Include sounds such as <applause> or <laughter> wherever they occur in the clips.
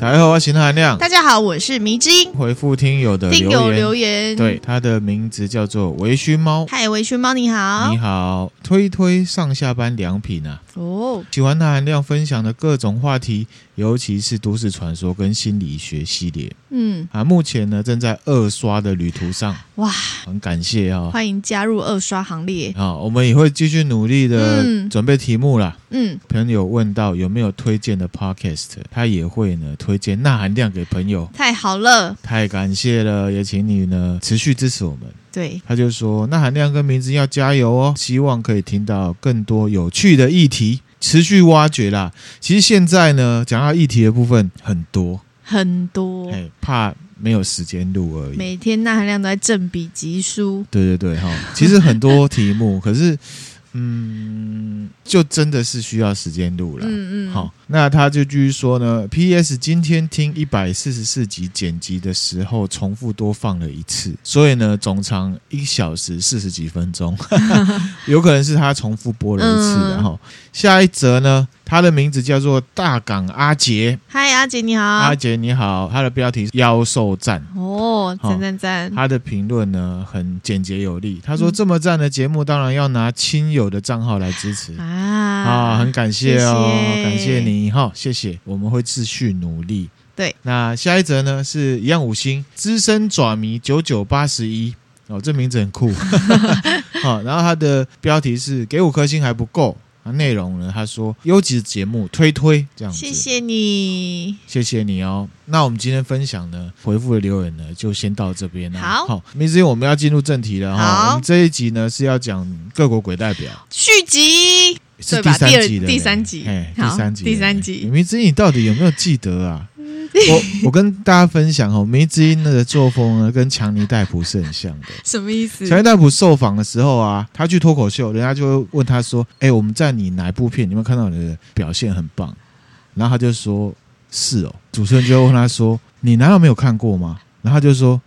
大家好，我是韩亮。大家好，我是迷之音。回复听友的留言，听友留言，对，他的名字叫做微醺猫。嗨，微醺猫，你好。你好，推推上下班良品啊。哦，喜欢他韩亮分享的各种话题，尤其是都市传说跟心理学系列。嗯，啊，目前呢正在二刷的旅途上。哇，很感谢啊、哦，欢迎加入二刷行列。啊，我们也会继续努力的准备题目啦。嗯，朋友问到有没有推荐的 podcast，他也会呢推荐钠含量给朋友。太好了，太感谢了，也请你呢持续支持我们。对，他就说那含量跟名字要加油哦，希望可以听到更多有趣的议题，持续挖掘啦。其实现在呢，讲到议题的部分很多很多，哎，怕没有时间录而已。每天钠含量都在正比级书。对对对，哈，其实很多题目，<laughs> 可是。嗯，就真的是需要时间录了。嗯嗯，好，那他就继续说呢。P.S. 今天听一百四十四集剪辑的时候，重复多放了一次，所以呢，总长一小时四十几分钟，<laughs> <laughs> 有可能是他重复播了一次的哈。下一则呢？他的名字叫做大港阿杰。嗨，阿杰你好。阿杰你好。他的标题是妖兽战。哦，赞赞赞。他的评论呢很简洁有力。他说：“这么赞的节目，当然要拿亲友的账号来支持啊！啊，很感谢哦，谢谢感谢你哈，谢谢。我们会继续努力。对，那下一则呢是一样五星资深爪迷九九八十一哦，这名字很酷。<laughs> 好，然后他的标题是给五颗星还不够。”啊，内容呢？他说优质节目推推这样子，谢谢你，谢谢你哦。那我们今天分享呢，回复的留言呢，就先到这边了。好，好，没时间我们要进入正题了哈。我们这一集呢是要讲各国鬼代表续集，是第三集的第三集，哎，第三集，第三集。没之音，你到底有没有记得啊？我 <laughs> 我跟大家分享哦，梅之音的作风呢，跟强尼戴普是很像的。什么意思？强尼戴普受访的时候啊，他去脱口秀，人家就会问他说：“哎、欸，我们在你哪一部片，你有没有看到你的表现很棒？”然后他就说：“是哦。”主持人就会问他说：“你难道没有看过吗？”然后他就说。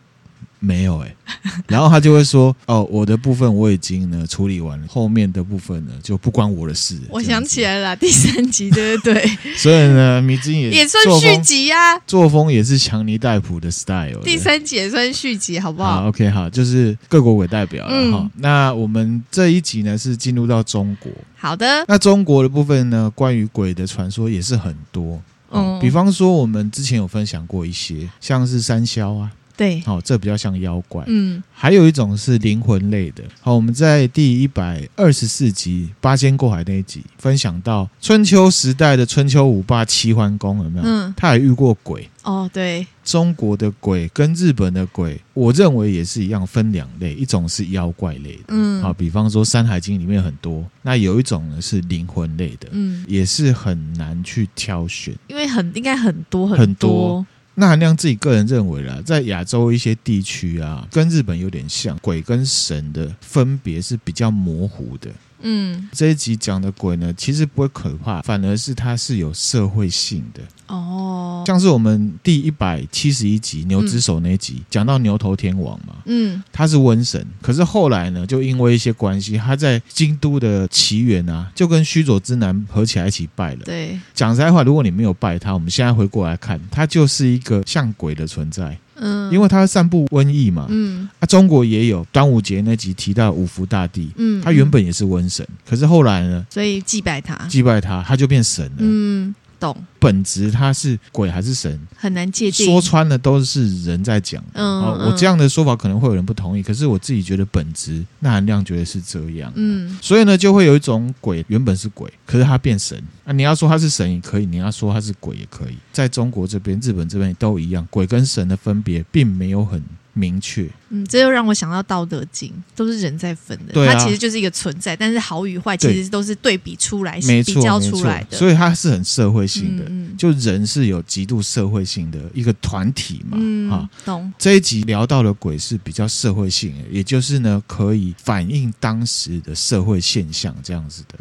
没有哎、欸，<laughs> 然后他就会说：“哦，我的部分我已经呢处理完了，后面的部分呢就不关我的事。”我想起来了，第三集对不对？<laughs> 所以呢，迷之音也 <laughs> 也算续集啊，作风也是强尼戴普的 style。第三集也算续集，好不好，好？OK，好，就是各国鬼代表了哈、嗯。那我们这一集呢是进入到中国，好的。那中国的部分呢，关于鬼的传说也是很多，嗯，比方说我们之前有分享过一些，像是山魈啊。对，好、哦，这比较像妖怪。嗯，还有一种是灵魂类的。好，我们在第一百二十四集《八仙过海》那一集分享到春秋时代的春秋五霸齐桓公有没有？嗯，他也遇过鬼。哦，对，中国的鬼跟日本的鬼，我认为也是一样，分两类，一种是妖怪类的。嗯，好，比方说《山海经》里面很多，那有一种呢是灵魂类的。嗯，也是很难去挑选，因为很应该很多很多。很多那韩亮自己个人认为啦，在亚洲一些地区啊，跟日本有点像，鬼跟神的分别是比较模糊的。嗯，这一集讲的鬼呢，其实不会可怕，反而是它是有社会性的哦。像是我们第一百七十一集牛之手那一集，讲、嗯、到牛头天王嘛，嗯，他是瘟神，可是后来呢，就因为一些关系，他在京都的奇缘啊，就跟须佐之男合起来一起拜了。对，讲实在话，如果你没有拜他，我们现在回过来看，他就是一个像鬼的存在。嗯，因为他散布瘟疫嘛，嗯，啊，中国也有端午节那集提到五福大帝，嗯，他原本也是瘟神，可是后来呢，所以祭拜他，祭拜他，他就变神了，嗯。懂本质他是鬼还是神很难界定，说穿了都是人在讲。嗯，我这样的说法可能会有人不同意，可是我自己觉得本质那含量觉得是这样。嗯，所以呢，就会有一种鬼原本是鬼，可是他变神啊。你要说他是神也可以，你要说他是鬼也可以。在中国这边、日本这边都一样，鬼跟神的分别并没有很明确，嗯，这又让我想到《道德经》，都是人在分的，啊，它其实就是一个存在，但是好与坏其实都是对比出来，比较出来的，所以它是很社会性的，嗯嗯，就人是有极度社会性的一个团体嘛，嗯，啊，懂。这一集聊到的鬼是比较社会性的，也就是呢，可以反映当时的社会现象这样子的。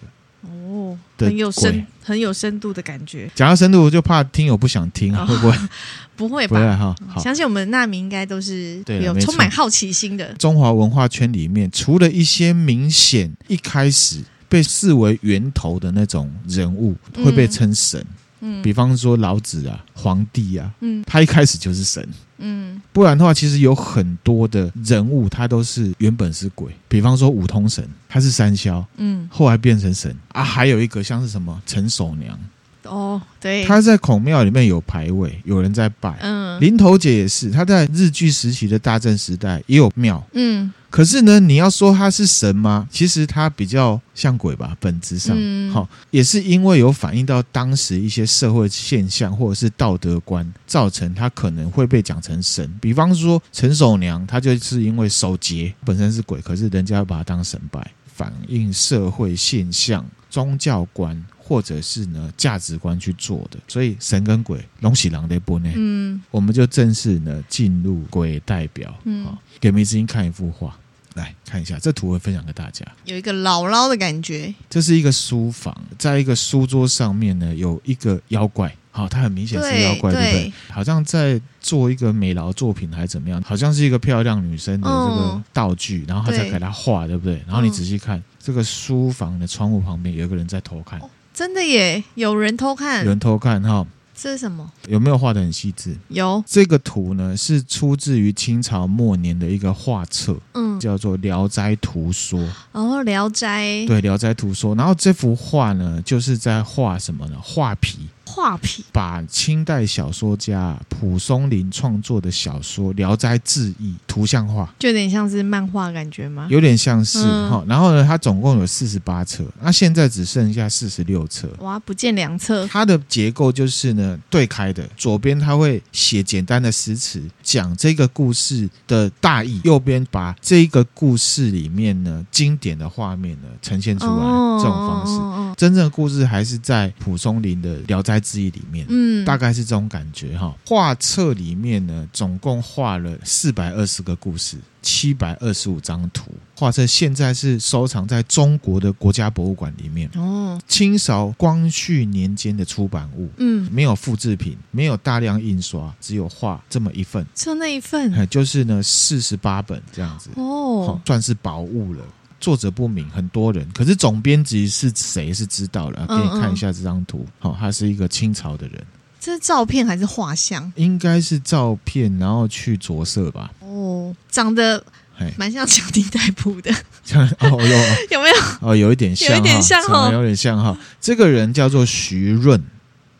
哦，很有深很有深度的感觉。讲到深度，我就怕听友不想听，哦、会不会？<laughs> 不会吧？哈，相信我们纳迷应该都是有充满好奇心的。中华文化圈里面，除了一些明显一开始被视为源头的那种人物会被称神，嗯，比方说老子啊，皇帝啊，嗯，他一开始就是神，嗯，不然的话，其实有很多的人物，他都是原本是鬼。比方说五通神，他是三霄，嗯，后来变成神啊。还有一个像是什么陈守娘。哦，对，他在孔庙里面有牌位，有人在拜。嗯，林头姐也是，他在日据时期的大正时代也有庙。嗯，可是呢，你要说他是神吗？其实他比较像鬼吧，本质上，好、嗯，也是因为有反映到当时一些社会现象或者是道德观，造成他可能会被讲成神。比方说陈守娘，他就是因为守节本身是鬼，可是人家要把他当神拜，反映社会现象、宗教观。或者是呢价值观去做的，所以神跟鬼龙喜狼的不呢，嗯，我们就正式呢进入鬼代表，嗯，给梅子英看一幅画，来看一下这图，会分享给大家，有一个姥姥的感觉，这是一个书房，在一个书桌上面呢有一个妖怪，好，它很明显是妖怪，对，对不对？好像在做一个美劳作品还是怎么样？好像是一个漂亮女生的这个道具，然后他在给她画，对不对？然后你仔细看这个书房的窗户旁边有一个人在偷看。真的耶，有人偷看，有人偷看哈。这是什么？有没有画的很细致？有。这个图呢是出自于清朝末年的一个画册，嗯，叫做《聊斋图说》。哦，《聊斋》对，《聊斋图说》。然后这幅画呢，就是在画什么呢？画皮。画皮把清代小说家蒲松龄创作的小说《聊斋志异》图像化，就有点像是漫画感觉吗？有点像是哈、嗯。然后呢，它总共有四十八册，那现在只剩下四十六册。哇，不见两册。它的结构就是呢，对开的，左边它会写简单的诗词，讲这个故事的大意；右边把这个故事里面呢经典的画面呢呈现出来。哦、这种方式、哦，真正的故事还是在蒲松龄的《聊斋》志异里面，嗯，大概是这种感觉哈。画册里面呢，总共画了四百二十个故事，七百二十五张图。画册现在是收藏在中国的国家博物馆里面。哦，清朝光绪年间的出版物，嗯，没有复制品，没有大量印刷，只有画这么一份，就那一份，就是呢四十八本这样子。哦，算是宝物了。作者不明，很多人，可是总编辑是谁是知道了。给你看一下这张图，好、嗯嗯，他是一个清朝的人。这是照片还是画像？应该是照片，然后去着色吧。哦，长得蛮像小丁代步的。<laughs> 哦有有没有？哦，有一点像，有一点像哈，有点像哈。这个人叫做徐润。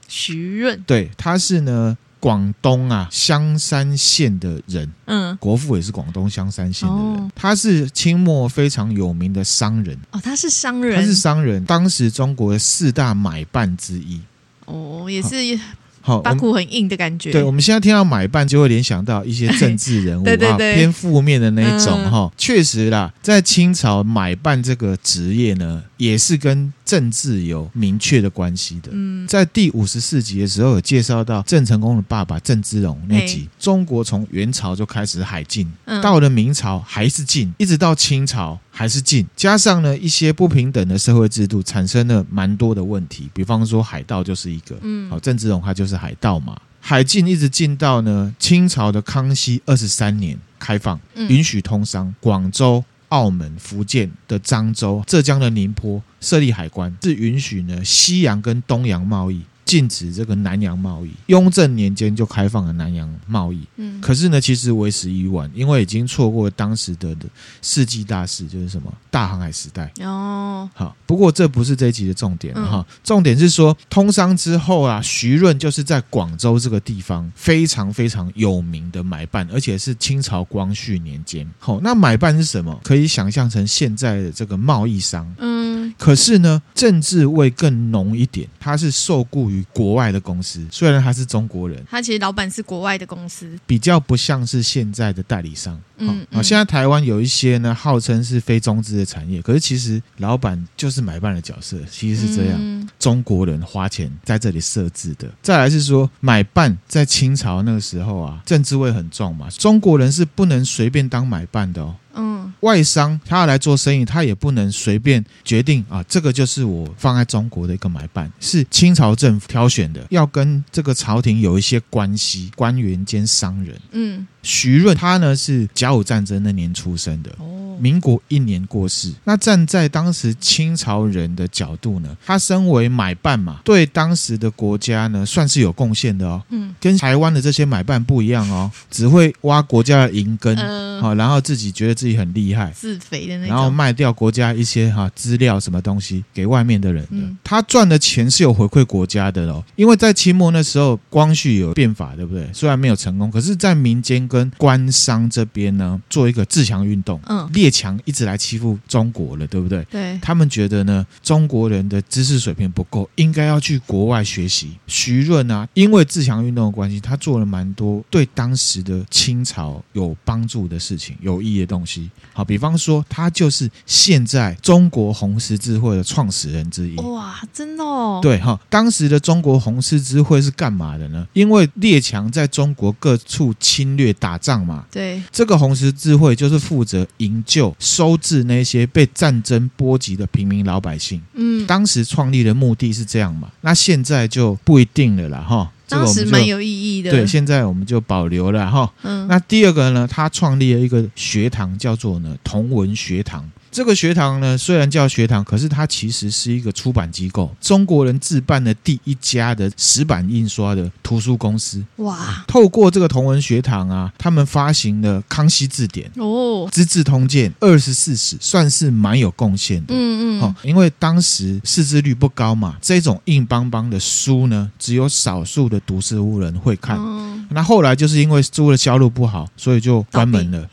徐润，对，他是呢。广东啊，香山县的人，嗯，国父也是广东香山县的人，哦，他是清末非常有名的商人哦，他是商人，他是商人，当时中国的四大买办之一，哦，也是。好，把骨很硬的感觉。对，我们现在听到买办，就会联想到一些政治人物 <laughs> 啊，偏负面的那一种哈。确、嗯、实啦，在清朝买办这个职业呢，也是跟政治有明确的关系的。嗯，在第五十四集的时候有介绍到郑成功的爸爸郑芝龙那集，中国从元朝就开始海禁，到了明朝还是禁，一直到清朝。还是禁，加上呢一些不平等的社会制度，产生了蛮多的问题。比方说海盗就是一个，嗯，好，郑芝龙他就是海盗嘛。海禁一直禁到呢清朝的康熙二十三年开放，允许通商，广州、澳门、福建的漳州、浙江的宁波设立海关，是允许呢西洋跟东洋贸易。禁止这个南洋贸易，雍正年间就开放了南洋贸易。嗯，可是呢，其实为时已晚，因为已经错过了当时的的世纪大事，就是什么大航海时代。哦，好，不过这不是这一集的重点哈、嗯，重点是说通商之后啊，徐润就是在广州这个地方非常非常有名的买办，而且是清朝光绪年间。好，那买办是什么？可以想象成现在的这个贸易商。嗯，可是呢，政治味更浓一点，他是受雇于。国外的公司，虽然他是中国人，他其实老板是国外的公司，比较不像是现在的代理商。嗯，好，现在台湾有一些呢，号称是非中资的产业，可是其实老板就是买办的角色，其实是这样。嗯、中国人花钱在这里设置的。再来是说，买办在清朝那个时候啊，政治味很重嘛，中国人是不能随便当买办的哦。嗯，外商他要来做生意，他也不能随便决定啊，这个就是我放在中国的一个买办，是清朝政府挑选的，要跟这个朝廷有一些关系，官员兼商人。嗯。徐润他呢是甲午战争那年出生的哦。民国一年过世。那站在当时清朝人的角度呢，他身为买办嘛，对当时的国家呢算是有贡献的哦。嗯，跟台湾的这些买办不一样哦，只会挖国家的银根，好、呃，然后自己觉得自己很厉害，自肥的那种，然后卖掉国家一些哈资料什么东西给外面的人的。嗯、他赚的钱是有回馈国家的哦，因为在清末那时候，光绪有变法，对不对？虽然没有成功，可是，在民间跟官商这边呢，做一个自强运动。嗯，列强一直来欺负中国了，对不对？对，他们觉得呢，中国人的知识水平不够，应该要去国外学习。徐润啊，因为自强运动的关系，他做了蛮多对当时的清朝有帮助的事情，有益的东西。好，比方说，他就是现在中国红十字会的创始人之一。哇，真的哦？对哈，当时的中国红十字会是干嘛的呢？因为列强在中国各处侵略打仗嘛。对，这个红十字会就是负责营救、收治那些被战争波及的平民老百姓。嗯，当时创立的目的是这样嘛？那现在就不一定了啦，哈。当时蛮有意义的。对，现在我们就保留了哈。嗯，那第二个呢，他创立了一个学堂，叫做呢同文学堂。这个学堂呢，虽然叫学堂，可是它其实是一个出版机构，中国人自办的第一家的石版印刷的图书公司。哇！透过这个同文学堂啊，他们发行了《康熙字典》哦，《资治通鉴》、《二十四史》，算是蛮有贡献的。嗯嗯。因为当时识字率不高嘛，这种硬邦邦的书呢，只有少数的读书屋人会看。嗯。那后来就是因为书的销路不好，所以就关门了。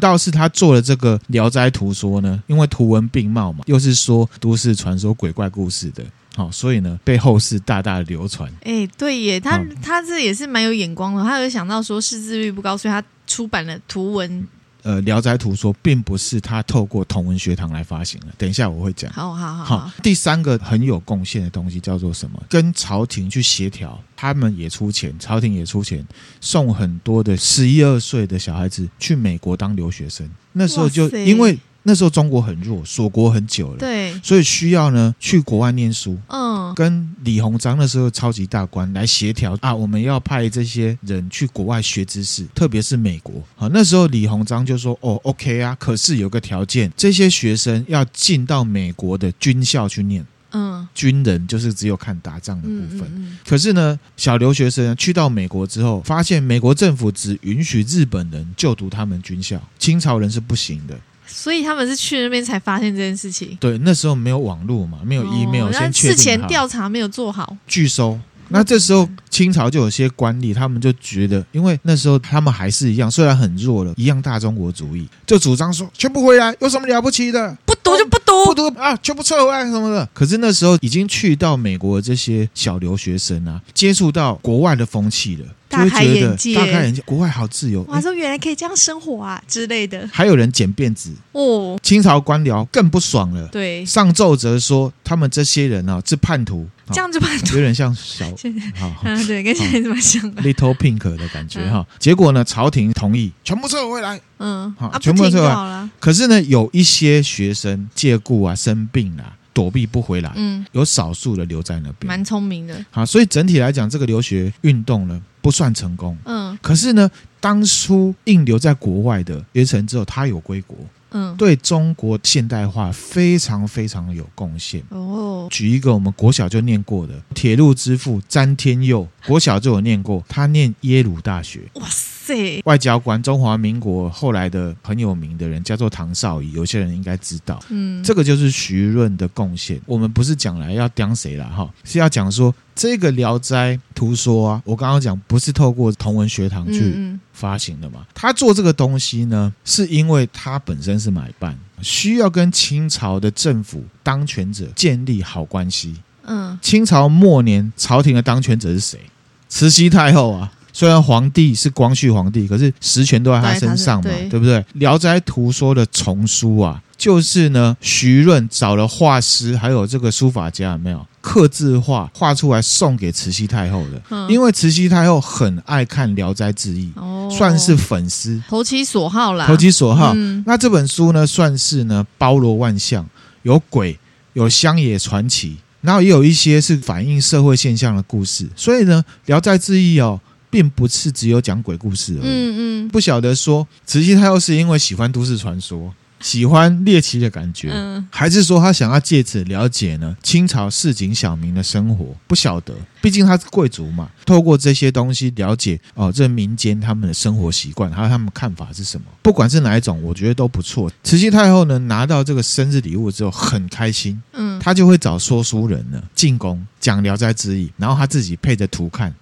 倒是他做了这个《聊斋图说》呢。因为图文并茂嘛，又是说都市传说、鬼怪故事的，好，所以呢，被后世大大流传。哎，对耶，他他这也是蛮有眼光的，他有想到说识字率不高，所以他出版了图文。呃，《聊斋图说》并不是他透过同文学堂来发行的，等一下我会讲。好好好，好。第三个很有贡献的东西叫做什么？跟朝廷去协调，他们也出钱，朝廷也出钱，送很多的十一二岁的小孩子去美国当留学生。那时候就因为。那时候中国很弱，锁国很久了，对，所以需要呢去国外念书。嗯，跟李鸿章那时候超级大官来协调啊，我们要派这些人去国外学知识，特别是美国。好，那时候李鸿章就说：“哦，OK 啊，可是有个条件，这些学生要进到美国的军校去念。嗯，军人就是只有看打仗的部分。嗯嗯嗯。可是呢，小留学生去到美国之后，发现美国政府只允许日本人就读他们军校，清朝人是不行的。”所以他们是去那边才发现这件事情。对，那时候没有网络嘛，没有 email，哦，先确。事前调查没有做好，拒收。那这时候清朝就有些官吏，他们就觉得，因为那时候他们还是一样，虽然很弱了，一样大中国主义，就主张说全部回来，有什么了不起的？不读就不读，不读啊，全部撤回来什么的。可是那时候已经去到美国的这些小留学生啊，接触到国外的风气了。大开眼界，大开眼界，国外好自由。哇，说原来可以这样生活啊之类的。还有人剪辫子哦，清朝官僚更不爽了。对，上奏折说他们这些人啊是叛徒，这样子叛徒，有点像小 <laughs> 好，<laughs> 对，跟现在这么像，Little Pink 的感觉哈。结果呢，朝廷同意全部撤回来，嗯，好，全部撤回来。可是呢，有一些学生借故啊生病了。躲避不回来，嗯，有少数的留在那边，蛮聪明的。好，所以整体来讲，这个留学运动呢不算成功，嗯。可是呢，当初硬留在国外的学成之后，他有归国，嗯，对中国现代化非常非常有贡献。哦，举一个我们国小就念过的铁路之父詹天佑，国小就有念过，他念耶鲁大学。哇塞！外交官，中华民国后来的很有名的人叫做唐绍仪，有些人应该知道。嗯，这个就是徐润的贡献。我们不是讲来要刁谁了哈，是要讲说这个《聊斋图说》啊，我刚刚讲不是透过同文学堂去发行的嘛？他做这个东西呢，是因为他本身是买办，需要跟清朝的政府当权者建立好关系。嗯，清朝末年朝廷的当权者是谁？慈禧太后啊。虽然皇帝是光绪皇帝，可是实权都在他身上嘛，对，对不对？《聊斋图说》的丛书啊，就是呢，徐润找了画师，还有这个书法家，有没有刻字画画出来送给慈禧太后的？嗯、因为慈禧太后很爱看《聊斋志异》，哦，算是粉丝，投其所好啦。投其所好。嗯、那这本书呢，算是呢，包罗万象，有鬼，有乡野传奇，然后也有一些是反映社会现象的故事。所以呢，《聊斋志异》哦。并不是只有讲鬼故事而已。嗯嗯，不晓得说慈禧太后是因为喜欢都市传说，喜欢猎奇的感觉，嗯、还是说他想要借此了解呢清朝市井小民的生活？不晓得，毕竟他是贵族嘛。透过这些东西了解哦，这民间他们的生活习惯，还有他们看法是什么？不管是哪一种，我觉得都不错。慈禧太后呢，拿到这个生日礼物之后很开心，嗯，他就会找说书人呢进宫讲《聊斋志异》，然后她自己配着图看。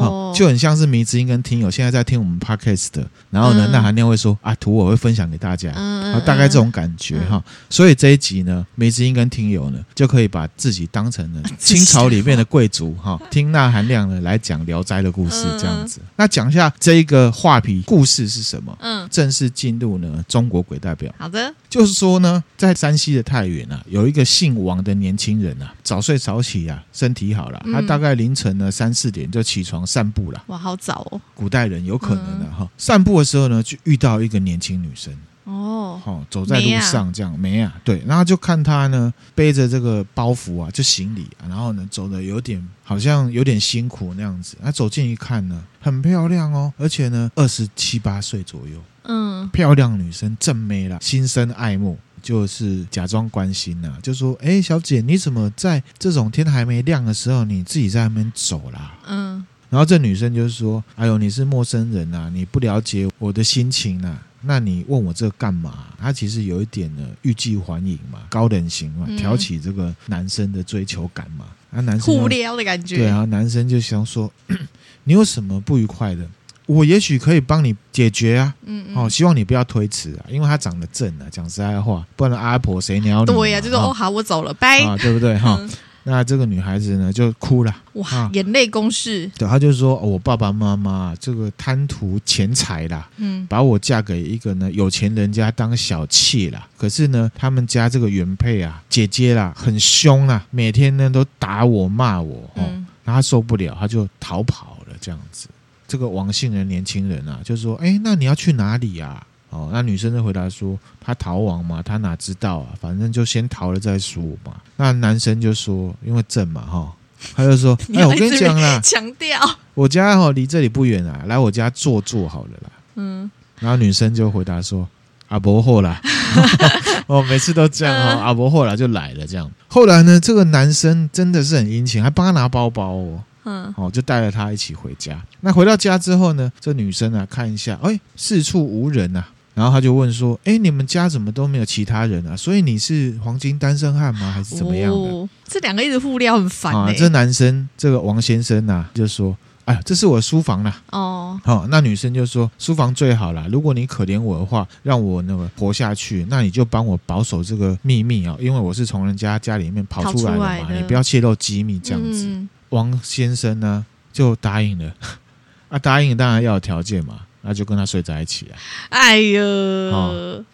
哦，就很像是迷之音跟听友现在在听我们 podcast 的，然后呢，那含量会说啊，图我会分享给大家，啊，大概这种感觉哈。所以这一集呢，迷之音跟听友呢，就可以把自己当成了 <laughs> 清朝里面的贵族哈，听那含量呢来讲聊斋的故事这样子。那讲一下这一个画皮故事是什么？嗯，正式进入呢中国鬼代表。好的，就是说呢，在山西的太原啊，有一个姓王的年轻人啊，早睡早起啊，身体好了，他大概凌晨呢三四点就起。床散步了，哇，好早哦！古代人有可能的哈，嗯、散步的时候呢，就遇到一个年轻女生。哦，好走在路上这样没啊，对，然后就看她呢背着这个包袱啊，就行李，然后呢走的有点好像有点辛苦那样子，她走近一看呢，很漂亮哦，而且呢二十七八岁左右，嗯，漂亮女生正妹了，心生爱慕。就是假装关心呐、啊，就说：“哎，小姐，你怎么在这种天还没亮的时候，你自己在那边走啦？”嗯，然后这女生就是说：“哎呦，你是陌生人呐、啊，你不了解我的心情呐、啊，那你问我这干嘛？”她其实有一点呢，欲拒还迎嘛，高冷型嘛，挑起这个男生的追求感嘛。啊，男生互撩的感觉。对啊，男生就想说：“ <coughs> 你有什么不愉快的？”我也许可以帮你解决啊，嗯，嗯，好，希望你不要推辞啊，因为他长得正啊，讲实在话，不然阿婆谁鸟你？对呀、啊，就说哦，好，我走了，拜啊，对不对哈？嗯、那这个女孩子呢就哭了，哇，啊、眼泪攻势。对，她就说、哦、我爸爸妈妈这个贪图钱财啦，嗯，把我嫁给一个呢有钱人家当小妾啦。可是呢，他们家这个原配啊，姐姐啦，很凶啊，每天呢都打我骂我，哦，嗯、然后她受不了，她就逃跑了，这样子。这个王姓的年轻人啊，就说：“哎，那你要去哪里呀？”哦，那女生就回答说：“他逃亡嘛，他哪知道啊？反正就先逃了再说嘛。”那男生就说：“因为正嘛，哈，他就说：‘ <laughs> 哎，我跟你讲啦，<laughs> 强调我家哈离这里不远啊，来我家坐坐好了啦。’嗯，然后女生就回答说：‘阿伯后啦。<laughs> ’哦，每次都这样哦，阿伯后来就来了这样。后来呢，这个男生真的是很殷勤，还帮他拿包包哦。”嗯，哦，就带着他一起回家。那回到家之后呢，这女生啊，看一下，哎，四处无人呐、啊。然后她就问说：“哎，你们家怎么都没有其他人啊？所以你是黄金单身汉吗？还是怎么样的？”哦、这两个一直互撩很烦、欸。啊，这男生这个王先生呐、啊，就说：“哎，这是我书房啦。”哦，好、哦，那女生就说：“书房最好啦。如果你可怜我的话，让我那个活下去，那你就帮我保守这个秘密啊，因为我是从人家家里面跑出来的嘛，你不要泄露机密这样子。嗯”王先生呢就答应了，<laughs> 啊，答应当然要有条件嘛，那就跟他睡在一起啊。哎呦，哦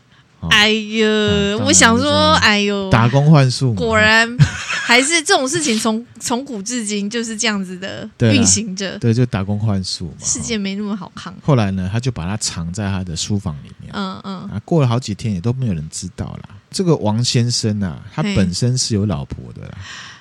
哦、哎呦，嗯、我想说，哎呦，打工换宿，果然还是这种事情从从古至今就是这样子的运行着。对，就打工换宿嘛。世界没那么好看。后来呢，他就把它藏在他的书房里面。嗯嗯，啊，过了好几天也都没有人知道啦。这个王先生啊，他本身是有老婆的啦。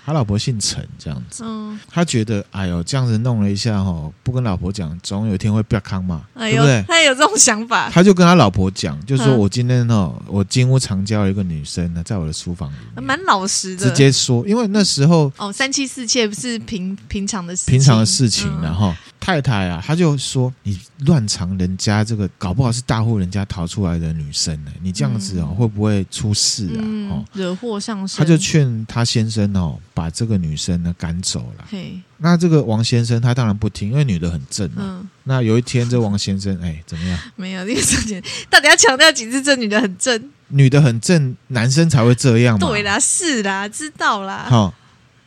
他老婆姓陈，这样子，嗯，他觉得，哎呦，这样子弄了一下，哈，不跟老婆讲，总有一天会不要康嘛，对不对？他有这种想法，他就跟他老婆讲，就说我今天哦，我金屋藏娇一个女生呢，在我的书房里面，蛮老实的，直接说，因为那时候哦，三妻四妾不是平平常的事情，平常的事情，然后太太啊，他就说你乱藏人家这个，搞不好是大户人家逃出来的女生呢，你这样子哦，会不会出事啊？哦，惹祸上身，他就劝他先生哦。把这个女生呢赶走了。嘿，那这个王先生他当然不听，因为女的很正。嗯，那有一天这王先生哎怎么样？<laughs> 没有那个事情，到底要强调几次？这女的很正，女的很正，男生才会这样嘛。对啦，是啦，知道啦。好，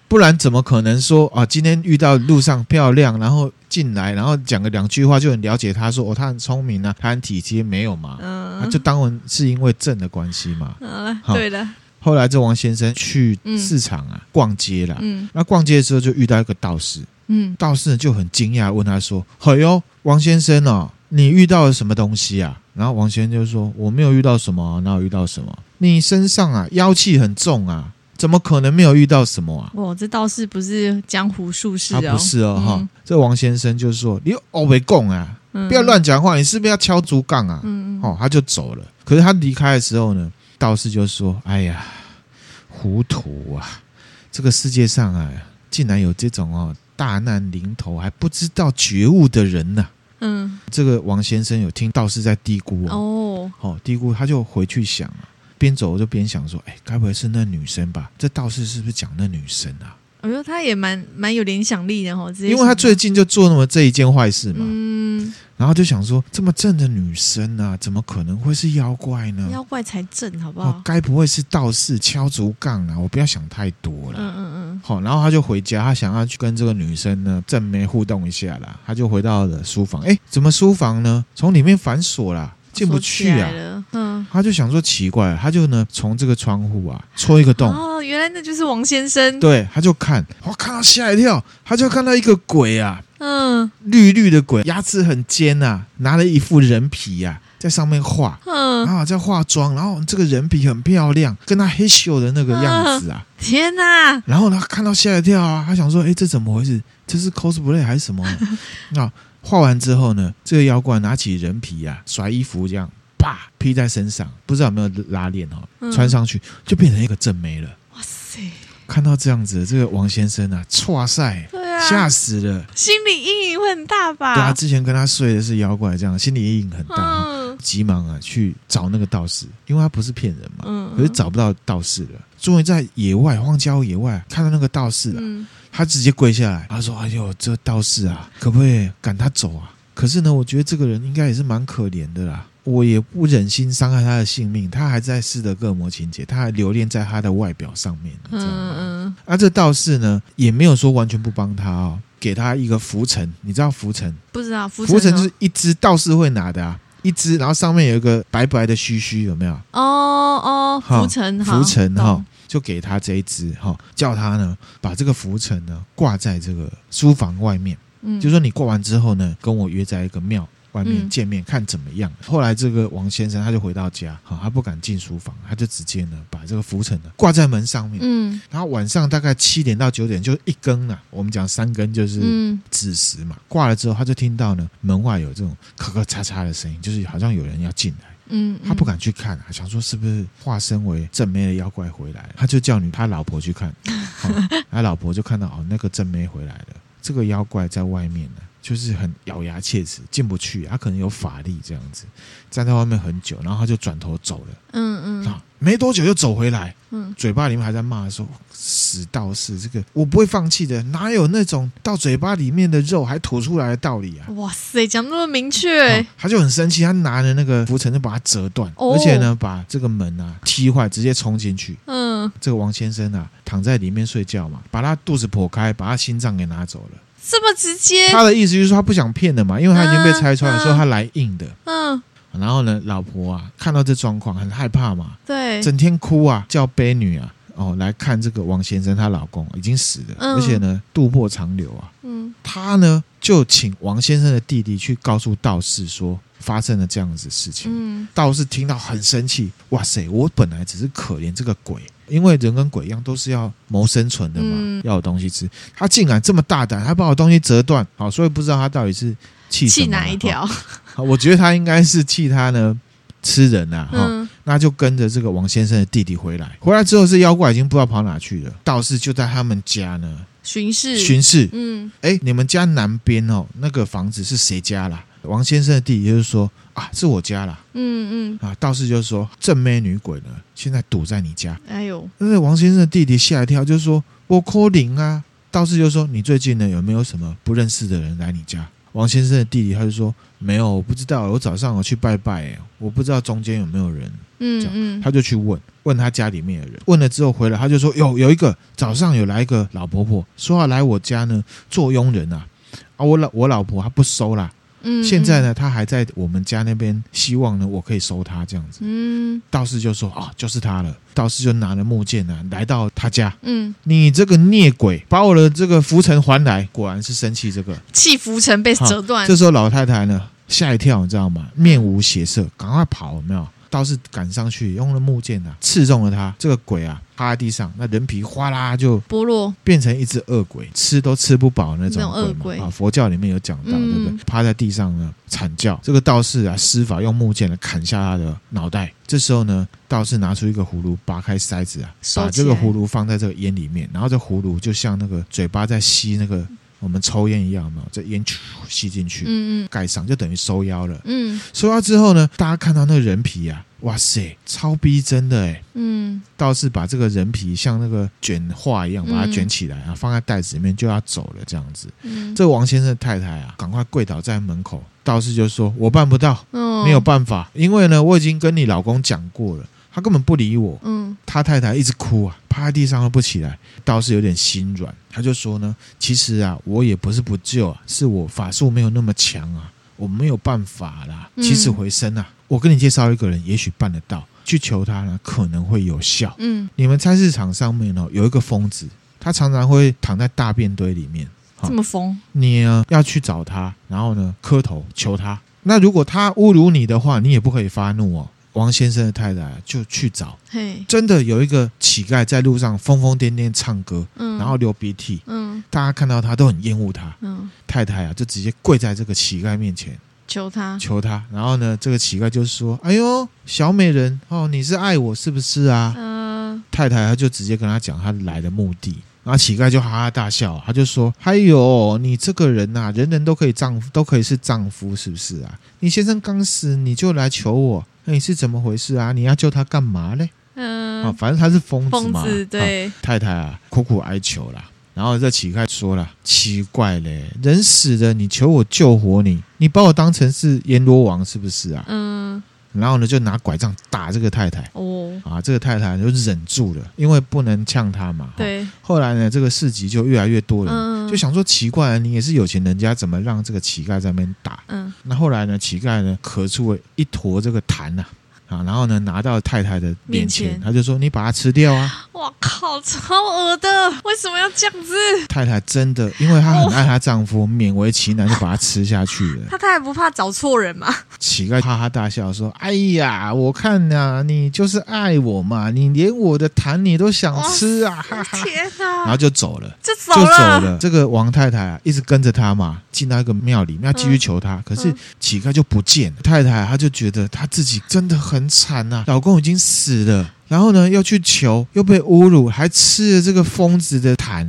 不然怎么可能说啊？今天遇到路上漂亮，然后进来，然后讲个两句话就很了解他说哦，他很聪明啊，他很体贴，没有嘛？嗯，就当然是因为正的关系嘛。嗯，对的。后来这王先生去市场啊、嗯、逛街了，嗯，那逛街的时候就遇到一个道士，嗯，道士呢就很惊讶问他说：“嘿哟，王先生哦，你遇到了什么东西啊？”然后王先生就说：“我没有遇到什么，哪有遇到什么？你身上啊妖气很重啊，怎么可能没有遇到什么啊？”哦，这道士不是江湖术士哦，他不是哦，哈、嗯，这王先生就说：“你哦没供啊，不要乱讲话，你是不是要敲竹杠啊？”嗯。哦，他就走了。可是他离开的时候呢，道士就说：“哎呀，糊涂啊！这个世界上啊，竟然有这种哦大难临头还不知道觉悟的人呐、啊。”嗯，这个王先生有听道士在嘀咕哦，哦，嘀咕，他就回去想啊，边走我就边想说：“哎，该不会是那女生吧？这道士是不是讲那女生啊？”我觉得他也蛮蛮有联想力的哈，因为他最近就做那么这一件坏事嘛，嗯，然后就想说，这么正的女生啊，怎么可能会是妖怪呢？妖怪才正，好不好？该不会是道士敲竹杠啊？我不要想太多了，嗯嗯嗯。好，然后他就回家，他想要去跟这个女生呢正面互动一下啦，他就回到了书房。哎，怎么书房呢？从里面反锁了。进不去啊！嗯，他就想说奇怪，他就呢从这个窗户啊戳一个洞。哦，原来那就是王先生。对，他就看，我看到吓一跳，他就看到一个鬼啊，嗯，绿绿的鬼，牙齿很尖啊，拿了一副人皮呀、啊，在上面画，嗯，啊，在化妆，然后这个人皮很漂亮，跟他嘿咻的那个样子啊，天哪！然后他看到吓一跳啊，他想说，哎，这怎么回事？这是 cosplay 还是什么？啊？<laughs> 画完之后呢，这个妖怪拿起人皮啊，甩衣服这样，啪披在身上，不知道有没有拉链哦，嗯、穿上去就变成一个正妹了。哇塞！看到这样子，这个王先生啊，哇塞，对啊，吓死了，心理阴影会很大吧？对啊，之前跟他睡的是妖怪，这样心理阴影很大，嗯、急忙啊去找那个道士，因为他不是骗人嘛，嗯，可是找不到道士了，终于在野外荒郊野外看到那个道士了。嗯他直接跪下来，他说：“哎呦，这道士啊，可不可以赶他走啊？可是呢，我觉得这个人应该也是蛮可怜的啦，我也不忍心伤害他的性命。他还在斯德哥尔摩情节，他还留恋在他的外表上面，嗯嗯。而、啊、这道士呢，也没有说完全不帮他哦，给他一个浮尘，你知道浮尘？不知道浮尘？拂尘就是一支道士会拿的啊，一只，然后上面有一个白白的须须，有没有？哦哦，浮尘，浮尘哈。就给他这一只哈，叫他呢把这个浮尘呢挂在这个书房外面。嗯，就说你挂完之后呢，跟我约在一个庙外面见面，看怎么样。后来这个王先生他就回到家，哈，他不敢进书房，他就直接呢把这个浮尘呢挂在门上面。嗯，然后晚上大概七点到九点就一更啊，我们讲三更就是子时嘛。挂了之后，他就听到呢门外有这种咔咔嚓嚓的声音，就是好像有人要进来。嗯，他不敢去看，啊想说是不是化身为正妹的妖怪回来，他就叫你他老婆去看，哦、<laughs> 他老婆就看到哦，那个正妹回来了，这个妖怪在外面呢，就是很咬牙切齿，进不去，他可能有法力这样子，站在外面很久，然后他就转头走了，嗯嗯，啊，没多久又走回来，嗯，嘴巴里面还在骂说。死道士，这个我不会放弃的。哪有那种到嘴巴里面的肉还吐出来的道理啊？哇塞，讲那么明确，哦，他就很生气，他拿着那个浮尘就把它折断，哦，而且呢，把这个门啊踢坏，直接冲进去。嗯，这个王先生啊躺在里面睡觉嘛，把他肚子剖开，把他心脏给拿走了。这么直接？他的意思就是说他不想骗的嘛，因为他已经被拆穿了，说他来硬的。嗯，然后呢，老婆啊看到这状况很害怕嘛，对，整天哭啊，叫悲女啊。哦，来看这个王先生，她老公已经死了，嗯、而且呢，渡破长流啊。嗯，他呢就请王先生的弟弟去告诉道士说发生了这样子的事情。嗯，道士听到很生气，哇塞，我本来只是可怜这个鬼，因为人跟鬼一样都是要谋生存的嘛，嗯、要有东西吃。他竟然这么大胆，他把我东西折断，好，所以不知道他到底是气气哪一条。好，我觉得他应该是气他呢。吃人呐、啊，哈、嗯，那就跟着这个王先生的弟弟回来。回来之后，这妖怪已经不知道跑哪去了。道士就在他们家呢巡视，巡视。嗯，哎，你们家南边哦，那个房子是谁家啦？王先生的弟弟就是说啊，是我家啦。嗯嗯，啊，道士就说正妹女鬼呢，现在堵在你家。哎呦，那王先生的弟弟吓一跳，就是说我扣零啊。道士就说你最近呢有没有什么不认识的人来你家？王先生的弟弟他就说没有，我不知道。我早上我去拜拜，我不知道中间有没有人。嗯嗯，他就去问问他家里面的人，问了之后回来，他就说有有一个早上有来一个老婆婆，说要来我家呢做佣人啊，啊我老我老婆她不收啦。嗯，现在呢，他还在我们家那边，希望呢，我可以收他这样子。嗯，道士就说啊，就是他了。道士就拿了木剑呢，来到他家。嗯，你这个孽鬼，把我的这个浮尘还来。果然是生气这个，气浮尘被折断。这时候老太太呢吓一跳，你知道吗？面无血色，赶快跑，有没有？道士赶上去，用了木剑啊，刺中了他。这个鬼啊，趴在地上，那人皮哗啦就剥落，变成一只恶鬼，吃都吃不饱那种恶鬼啊。佛教里面有讲到，嗯、对不对？趴在地上呢，惨叫。这个道士啊，施法用木剑来砍下他的脑袋。这时候呢，道士拿出一个葫芦，拔开塞子啊，把这个葫芦放在这个烟里面，然后这葫芦就像那个嘴巴在吸那个。我们抽烟一样嘛，这烟吸进去，嗯嗯，盖上就等于收腰了。嗯，收腰之后呢，大家看到那个人皮啊，哇塞，超逼真的哎。嗯，道士把这个人皮像那个卷画一样，把它卷起来啊，放在袋子里面就要走了，这样子。嗯，这个王先生的太太啊，赶快跪倒在门口。道士就说：“我办不到，没有办法，因为呢，我已经跟你老公讲过了。”他根本不理我，嗯，他太太一直哭啊，趴在地上都不起来，倒是有点心软，他就说呢，其实啊，我也不是不救啊，是我法术没有那么强啊，我没有办法啦，起死回生啊，我跟你介绍一个人，也许办得到，去求他呢，可能会有效。嗯，你们菜市场上面呢，有一个疯子，他常常会躺在大便堆里面，这么疯，你呢要去找他，然后呢磕头求他，那如果他侮辱你的话，你也不可以发怒哦。王先生的太太就去找，真的有一个乞丐在路上疯疯癫癫唱歌，嗯然后流鼻涕，嗯大家看到他都很厌恶他，嗯太太啊就直接跪在这个乞丐面前求他求他，然后呢这个乞丐就说：“哎呦，小美人哦，你是爱我是不是啊？”嗯太太她就直接跟他讲他来的目的。然后乞丐就哈哈大笑，他就说：“哎呦，你这个人呐、啊，人人都可以丈夫，都可以是丈夫，是不是啊？你先生刚死，你就来求我，那你是怎么回事啊？你要救他干嘛嘞？嗯，啊，反正他是疯子嘛，子对、啊。太太啊，苦苦哀求了。然后这乞丐说了：奇怪嘞，人死了，你求我救活你，你把我当成是阎罗王，是不是啊？嗯。”然后呢，就拿拐杖打这个太太。哦，啊，这个太太就忍住了，因为不能呛他嘛。对。后来呢，这个市集就越来越多人，嗯、就想说奇怪，你也是有钱人家，怎么让这个乞丐在那边打？嗯。那后来呢，乞丐呢，咳出了一坨这个痰呐。啊，然后呢，拿到太太的面前，他就说：“你把它吃掉啊！” <laughs> 哇靠，超恶的！为什么要这样子？太太真的，因为她很爱她丈夫，勉为其难就把它吃下去了。<laughs> 她太太不怕找错人吗？<laughs> 乞丐哈哈大笑说：“哎呀，我看呐、啊，你就是爱我嘛，你连我的痰你都想吃啊！”哈哈，天哪！然后就走了，就走了。就走了。这个王太太啊，一直跟着他嘛，进到一个庙里面要继续求他，嗯、可是乞丐就不见了。太太她就觉得她自己真的很。很惨呐，老公已经死了，然后呢，又去求，又被侮辱，还吃了这个疯子的痰，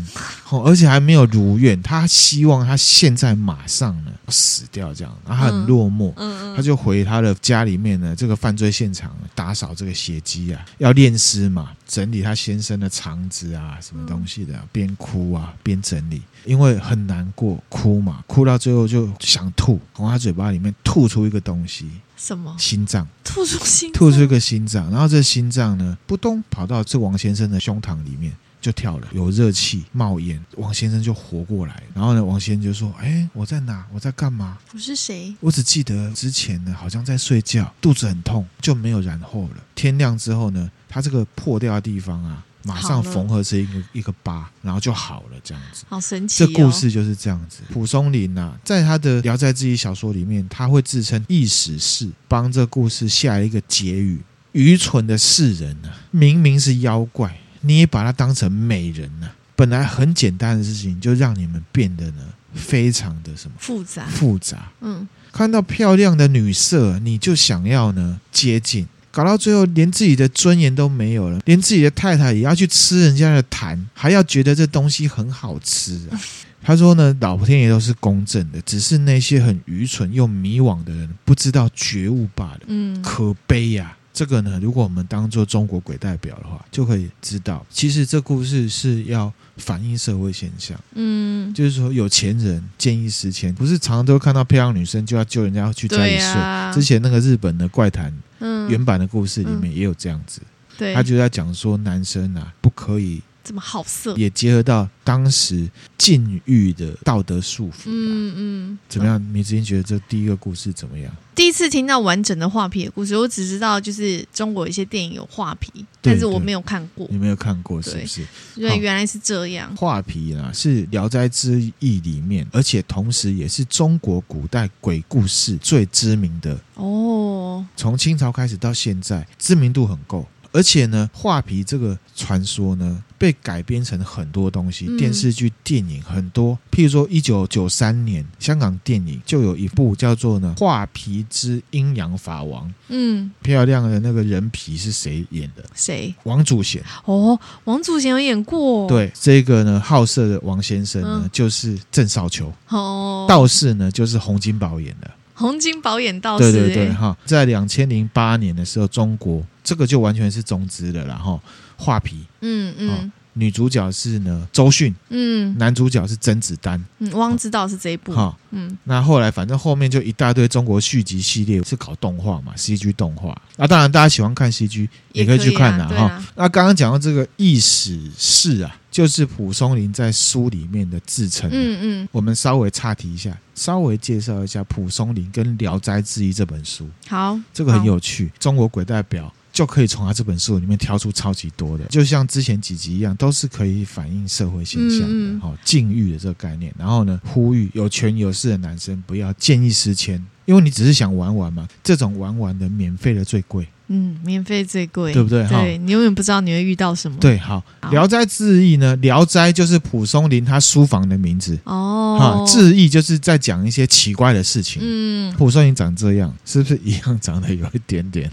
哦，而且还没有如愿。他希望他现在马上呢死掉，这样，然后他很落寞，嗯嗯，他就回他的家里面呢，这个犯罪现场打扫这个血迹啊，要敛尸嘛，整理他先生的肠子啊，什么东西的，边哭啊边整理，因为很难过，哭嘛，哭到最后就想吐，从他嘴巴里面吐出一个东西。什么？心脏吐出心，吐出一个心脏，然后这心脏呢，扑通跑到这王先生的胸膛里面就跳了，有热气冒烟，王先生就活过来。然后呢，王先生就说：“哎，我在哪？我在干嘛？我是谁？我只记得之前呢，好像在睡觉，肚子很痛，就没有然后了。天亮之后呢，他这个破掉的地方啊。”马上缝合成一个一个疤，然后就好了，这样子。好神奇、哦！这故事就是这样子。蒲松龄啊，在他的《聊斋志异》小说里面，他会自称意史氏，帮这故事下一个结语：愚蠢的世人啊，明明是妖怪，你也把它当成美人呢、啊。本来很简单的事情，就让你们变得呢，非常的什么复杂复杂。嗯，看到漂亮的女色，你就想要呢接近。搞到最后，连自己的尊严都没有了，连自己的太太也要去吃人家的痰，还要觉得这东西很好吃啊！他说呢，老天爷都是公正的，只是那些很愚蠢又迷惘的人不知道觉悟罢了。嗯，可悲呀！这个呢，如果我们当做中国鬼代表的话，就可以知道，其实这故事是要反映社会现象。嗯，就是说有钱人见异思迁，不是常常都看到漂亮女生就要救人家去家里睡。啊、之前那个日本的怪谈，嗯，原版的故事里面也有这样子。对、嗯，他就在讲说男生啊不可以。这么好色，也结合到当时禁欲的道德束缚。嗯嗯，怎么样？米子英觉得这第一个故事怎么样？第一次听到完整的画皮的故事，我只知道就是中国一些电影有画皮，但是我没有看过。你没有看过是不是？对，原来是这样。画皮啊，是《聊斋志异》里面，而且同时也是中国古代鬼故事最知名的哦哦，从清朝开始到现在，知名度很够。而且呢，画皮这个传说呢，被改编成很多东西，电视剧、电影很多。譬如说，一九九三年香港电影就有一部叫做呢《画皮之阴阳法王》。嗯，漂亮的那个人皮是谁演的？谁？王祖贤。哦，王祖贤有演过。对，这个呢，好色的王先生呢，就是郑少秋。哦，道士呢，就是洪金宝演的。洪金宝演道士。对对对，哈，在两千零八年的时候，中国。这个就完全是中资的了哈，画皮，嗯嗯、哦，女主角是呢周迅，嗯，男主角是甄子丹，嗯，汪知道是这一部，哈、哦，嗯，那后来反正后面就一大堆中国续集系列是搞动画嘛，CG 动画，那当然大家喜欢看 CG 也可以去看呐哈。那刚刚讲到这个异史氏啊，就是蒲松龄在书里面的自称，嗯嗯，我们稍微岔题一下，稍微介绍一下蒲松龄跟《聊斋志异》这本书，好，这个很有趣，中国鬼代表。就可以从他这本书里面挑出超级多的，就像之前几集一样，都是可以反映社会现象的，好禁欲的这个概念。然后呢，呼吁有权有势的男生不要见异思迁，因为你只是想玩玩嘛，这种玩玩的免费的最贵，嗯，免费最贵，对不对？对，你永远不知道你会遇到什么。对，好，《聊斋志异》呢，《聊斋》就是蒲松龄他书房的名字哦，哈，志异就是在讲一些奇怪的事情。嗯，蒲松龄长这样，是不是一样长得有一点点？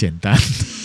简单，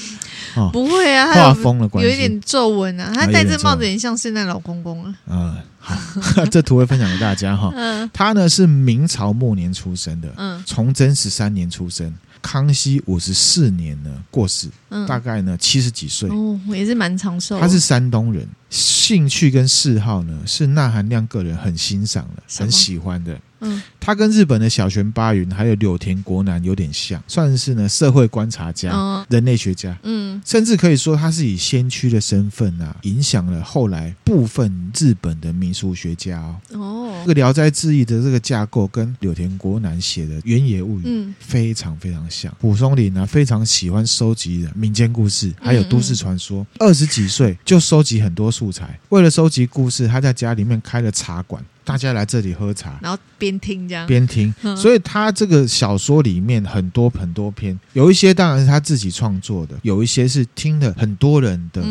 <laughs> 哦、不会啊，画风的关系。有一点皱纹啊，他戴这帽子有点像圣诞老公公啊。嗯，好，<laughs> 这图会分享给大家哈。嗯，他呢是明朝末年出生的，嗯，崇祯十三年出生，康熙五十四年呢过世，嗯，大概呢七十几岁，哦，也是蛮长寿。他是山东人，兴趣跟嗜好呢是那含量个人很欣赏的，很喜欢的。嗯，他跟日本的小泉八云还有柳田国男有点像，算是呢社会观察家、哦、人类学家。嗯，甚至可以说他是以先驱的身份啊，影响了后来部分日本的民俗学家哦。哦，这个《聊斋志异》的这个架构跟柳田国男写的《原野物语》嗯非常非常像。蒲松龄呢非常喜欢收集民间故事，还有都市传说。二十几岁就收集很多素材，为了收集故事，他在家里面开了茶馆。大家来这里喝茶，然后边听这样，边听。所以他这个小说里面很多很多篇，有一些当然是他自己创作的，有一些是听了很多人的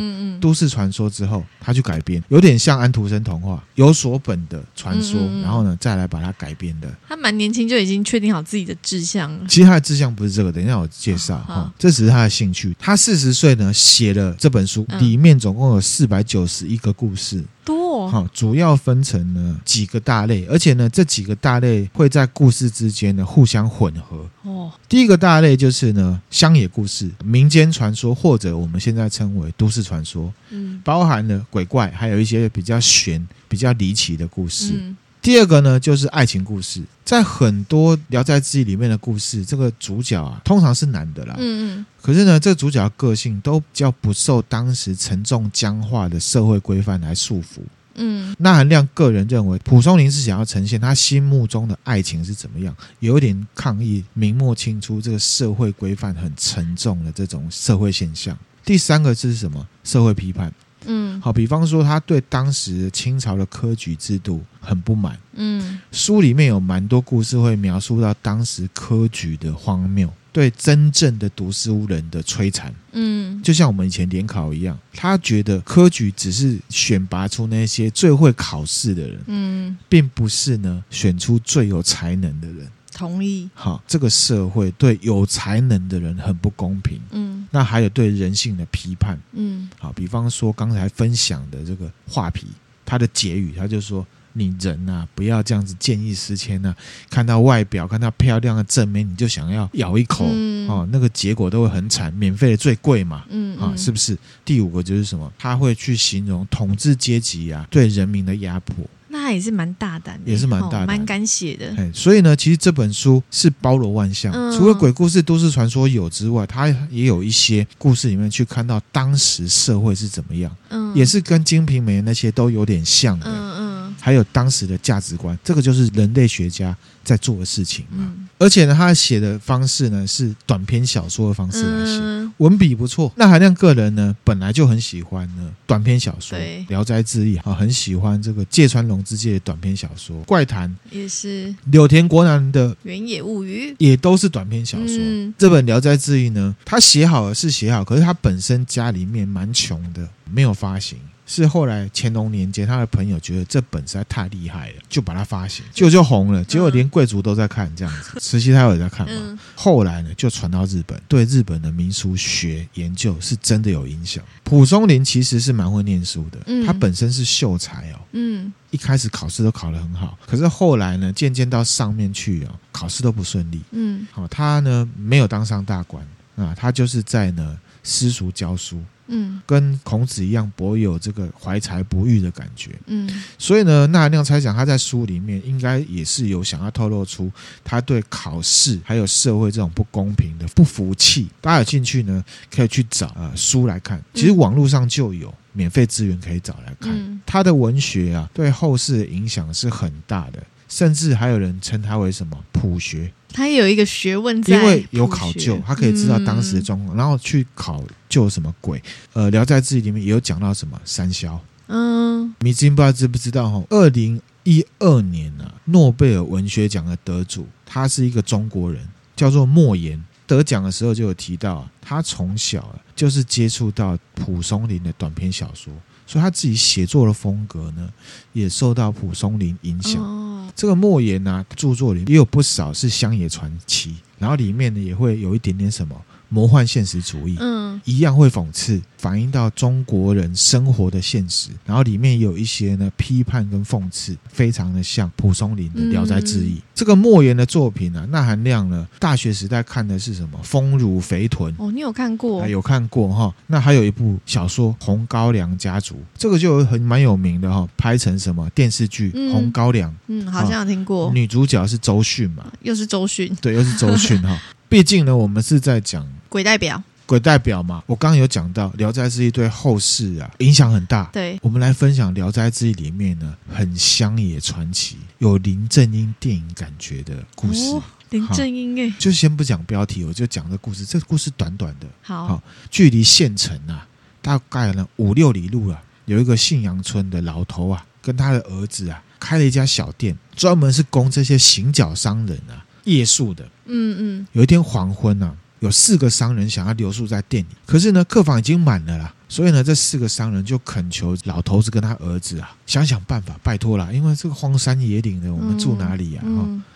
都市传说之后，他去改编，有点像安徒生童话，有所本的传说，然后呢再来把它改编的。他蛮年轻就已经确定好自己的志向了。其实他的志向不是这个，等一下我介绍哈，这只是他的兴趣。他四十岁呢写了这本书，里面总共有四百九十一个故事。多好，主要分成呢几个大类，而且呢这几个大类会在故事之间呢互相混合。哦，第一个大类就是呢乡野故事、民间传说，或者我们现在称为都市传说，嗯，包含了鬼怪，还有一些比较悬、比较离奇的故事。嗯第二个呢，就是爱情故事，在很多《聊斋志异》里面的故事，这个主角啊，通常是男的啦。嗯嗯。可是呢，这个主角的个性都比较不受当时沉重僵化的社会规范来束缚。嗯。那韩亮个人认为，蒲松龄是想要呈现他心目中的爱情是怎么样，有点抗议明末清初这个社会规范很沉重的这种社会现象。第三个是什么？社会批判。嗯，好，比方说他对当时清朝的科举制度很不满。嗯，书里面有蛮多故事会描述到当时科举的荒谬，对真正的读书人的摧残。嗯，就像我们以前联考一样，他觉得科举只是选拔出那些最会考试的人，嗯，并不是呢选出最有才能的人。同意。好，这个社会对有才能的人很不公平。嗯，那还有对人性的批判。嗯，好，比方说刚才分享的这个画皮，他的结语，他就说：“你人啊，不要这样子见异思迁啊！看到外表，看到漂亮的正面，你就想要咬一口。嗯，哦，那个结果都会很惨。免费的最贵嘛。嗯，啊，是不是？第五个就是什么？他会去形容统治阶级啊对人民的压迫。”那也是蛮大胆的，也是蛮大胆，蛮敢写的。所以呢，其实这本书是包罗万象，嗯、除了鬼故事、都市传说有之外，它也有一些故事里面去看到当时社会是怎么样，嗯，也是跟《金瓶梅》那些都有点像的，嗯嗯，还有当时的价值观，这个就是人类学家在做的事情嘛。嗯、而且呢，他写的方式呢是短篇小说的方式来写。嗯文笔不错。那韩亮个人呢，本来就很喜欢呢短篇小说，对《聊斋志异》啊，很喜欢这个芥川龙之介的短篇小说，《怪谈》也是柳田国男的《原野物语》，也都是短篇小说。嗯、这本《聊斋志异》呢，他写好了是写好，可是他本身家里面蛮穷的，没有发行。是后来乾隆年间，他的朋友觉得这本实在太厉害了，就把它发行，结果就红了。结果连贵族都在看，这样子，<laughs> 慈禧太后也在看嘛。后来呢，就传到日本，对日本的民俗学研究是真的有影响。蒲松龄其实是蛮会念书的，他本身是秀才哦，嗯，一开始考试都考得很好，可是后来呢，渐渐到上面去哦，考试都不顺利，嗯，好，他呢没有当上大官啊，他就是在呢私塾教书。嗯，跟孔子一样，颇有这个怀才不遇的感觉。嗯，所以呢，纳兰亮猜想他在书里面应该也是有想要透露出他对考试还有社会这种不公平的不服气。大家有兴趣呢，可以去找啊、呃、书来看。其实网络上就有免费资源可以找来看。嗯、他的文学啊，对后世的影响是很大的，甚至还有人称他为什么普学。他也有一个学问在，因为有考究，他可以知道当时的状况，嗯、然后去考究什么鬼。呃，《聊斋志异》里面也有讲到什么三消。嗯，米津不知道知不知道？哈，二零一二年呢、啊，诺贝尔文学奖的得主，他是一个中国人，叫做莫言。得奖的时候就有提到、啊，他从小、啊、就是接触到蒲松龄的短篇小说，所以他自己写作的风格呢，也受到蒲松龄影响。哦这个莫言呢，著作里也有不少是乡野传奇，然后里面呢也会有一点点什么。魔幻现实主义，嗯，一样会讽刺，反映到中国人生活的现实，然后里面有一些呢批判跟讽刺，非常的像蒲松龄的《聊斋志异》。嗯、这个莫言的作品呢、啊，那含量呢，大学时代看的是什么？丰乳肥臀哦，你有看过？啊、有看过哈。那还有一部小说《红高粱家族》，这个就很蛮有名的哈，拍成什么电视剧《嗯、红高粱》？嗯，好像有听过。女主角是周迅嘛？又是周迅？对，又是周迅哈。<laughs> 毕竟呢，我们是在讲鬼代表，鬼代表嘛。我刚刚有讲到《聊斋志异》对后世啊影响很大。对，我们来分享《聊斋志异》里面呢很乡野传奇、有林正英电影感觉的故事。哦、林正英哎，就先不讲标题，我就讲这故事。这个故事短短的，好，好，距离县城啊大概呢五六里路啊，有一个信阳村的老头啊，跟他的儿子啊开了一家小店，专门是供这些行脚商人啊。夜宿的，嗯嗯，有一天黄昏啊，有四个商人想要留宿在店里，可是呢，客房已经满了啦，所以呢，这四个商人就恳求老头子跟他儿子啊，想想办法，拜托啦，因为这个荒山野岭的，我们住哪里呀？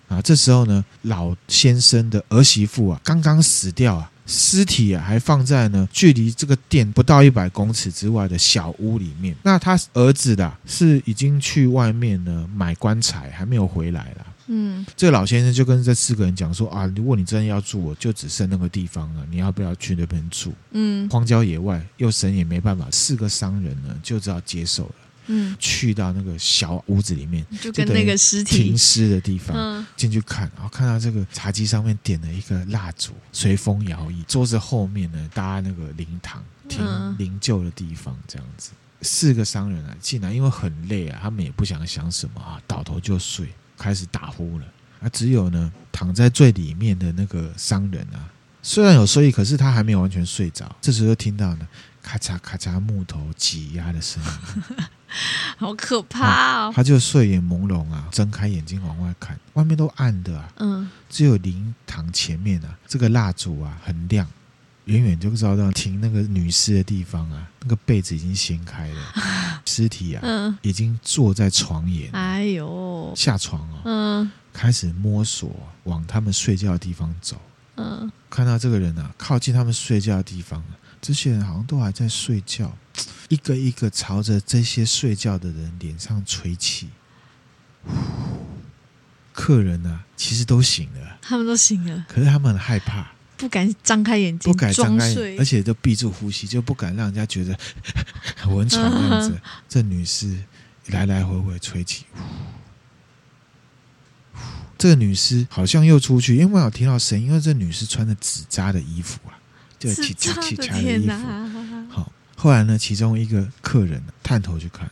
啊，啊，这时候呢，老先生的儿媳妇啊，刚刚死掉啊，尸体啊还放在呢距离这个店不到一百公尺之外的小屋里面。那他儿子的是已经去外面呢买棺材，还没有回来了。嗯，这个老先生就跟这四个人讲说啊，如果你真的要住，我就只剩那个地方了，你要不要去那边住？嗯，荒郊野外，又神也没办法，四个商人呢就只好接受了。嗯，去到那个小屋子里面，就跟那个尸体停尸的地方进去看，然后看到这个茶几上面点了一个蜡烛，随风摇曳，桌子后面呢搭那个灵堂，停灵柩的地方，这样子。四个商人啊进来，因为很累啊，他们也不想想什么啊，倒头就睡。开始打呼了，啊，只有呢躺在最里面的那个商人啊，虽然有睡意，可是他还没有完全睡着。这时候听到呢咔嚓咔嚓木头挤压的声音，<laughs> 好可怕哦！他就睡眼朦胧啊，睁开眼睛往外看，外面都暗的啊，嗯，只有灵堂前面啊，这个蜡烛啊很亮。远远就照到停那个女尸的地方啊，那个被子已经掀开了，<laughs> 尸体啊，嗯，已经坐在床沿。哎呦，下床哦，嗯，开始摸索往他们睡觉的地方走。嗯，看到这个人啊，靠近他们睡觉的地方，这些人好像都还在睡觉，一个一个朝着这些睡觉的人脸上吹气。<sighs> 客人啊，其实都醒了，他们都醒了，可是他们很害怕。不敢张开眼睛，不敢张开，而且都闭住呼吸，就不敢让人家觉得 <laughs> 很温存的样子。嗯、<laughs> 这女士来来回回吹气，这个女士好像又出去，因为我有听到声音，因为这女士穿着纸扎的衣服啊，就起起起起的衣服。好，后来呢，其中一个客人探头去看，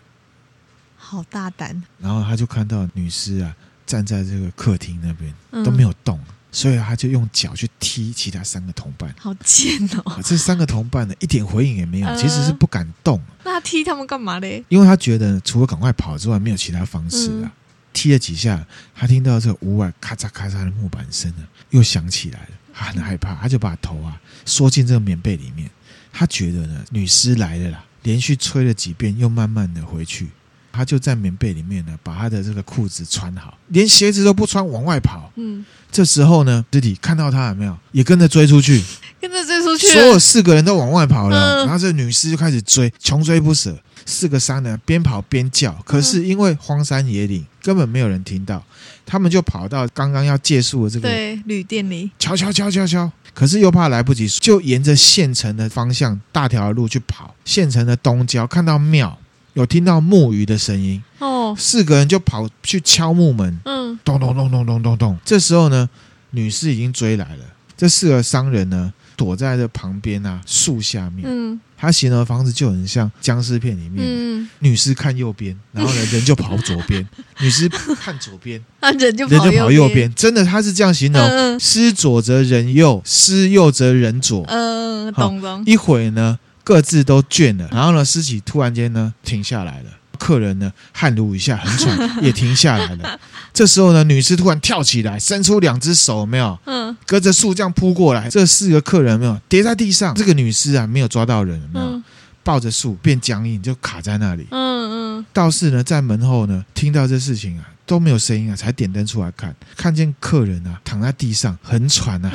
好大胆，然后他就看到女尸啊站在这个客厅那边都没有动。所以他就用脚去踢其他三个同伴，好贱哦！这三个同伴呢，一点回应也没有，其实是不敢动。那他踢他们干嘛嘞？因为他觉得除了赶快跑之外，没有其他方式啊。踢了几下，他听到这个屋外咔嚓咔嚓的木板声呢，又响起来了。他很害怕，他就把头啊缩进这个棉被里面。他觉得呢，女尸来了啦，连续吹了几遍，又慢慢的回去。他就在棉被里面呢，把他的这个裤子穿好，连鞋子都不穿，往外跑。嗯，这时候呢，尸体看到他有没有，也跟着追出去，<laughs> 跟着追出去，所有四个人都往外跑了。然后这女尸就开始追，穷追不舍。四个商人边跑边叫，可是因为荒山野岭，根本没有人听到，他们就跑到刚刚要借宿的这个对旅店里，敲敲敲敲敲，可是又怕来不及，就沿着县城的方向大条的路去跑。县城的东郊看到庙，有听到木鱼的声音。哦，四个人就跑去敲木门，嗯，咚咚咚咚咚咚咚。这时候呢，女尸已经追来了，这四个商人呢，躲在这旁边啊树下面，嗯。他形容的方式就很像僵尸片里面，嗯、女尸看右边，然后呢人就跑左边；<laughs> 女尸看左边，人就人就跑右边。真的，他是这样形容：失、嗯、左则人右，失右则人左。嗯，懂懂。一会呢，各自都倦了，然后呢，尸体突然间呢停下来了。客人呢，汗如雨下，很喘，<laughs> 也停下来了。这时候呢，女尸突然跳起来，伸出两只手，有没有？嗯，隔着树这样扑过来。这四个客人有没有跌在地上？这个女尸啊，没有抓到人，有没有？抱着树变僵硬，就卡在那里。嗯嗯。道士呢，在门后呢，听到这事情啊，都没有声音啊，才点灯出来看，看见客人啊躺在地上，很喘啊。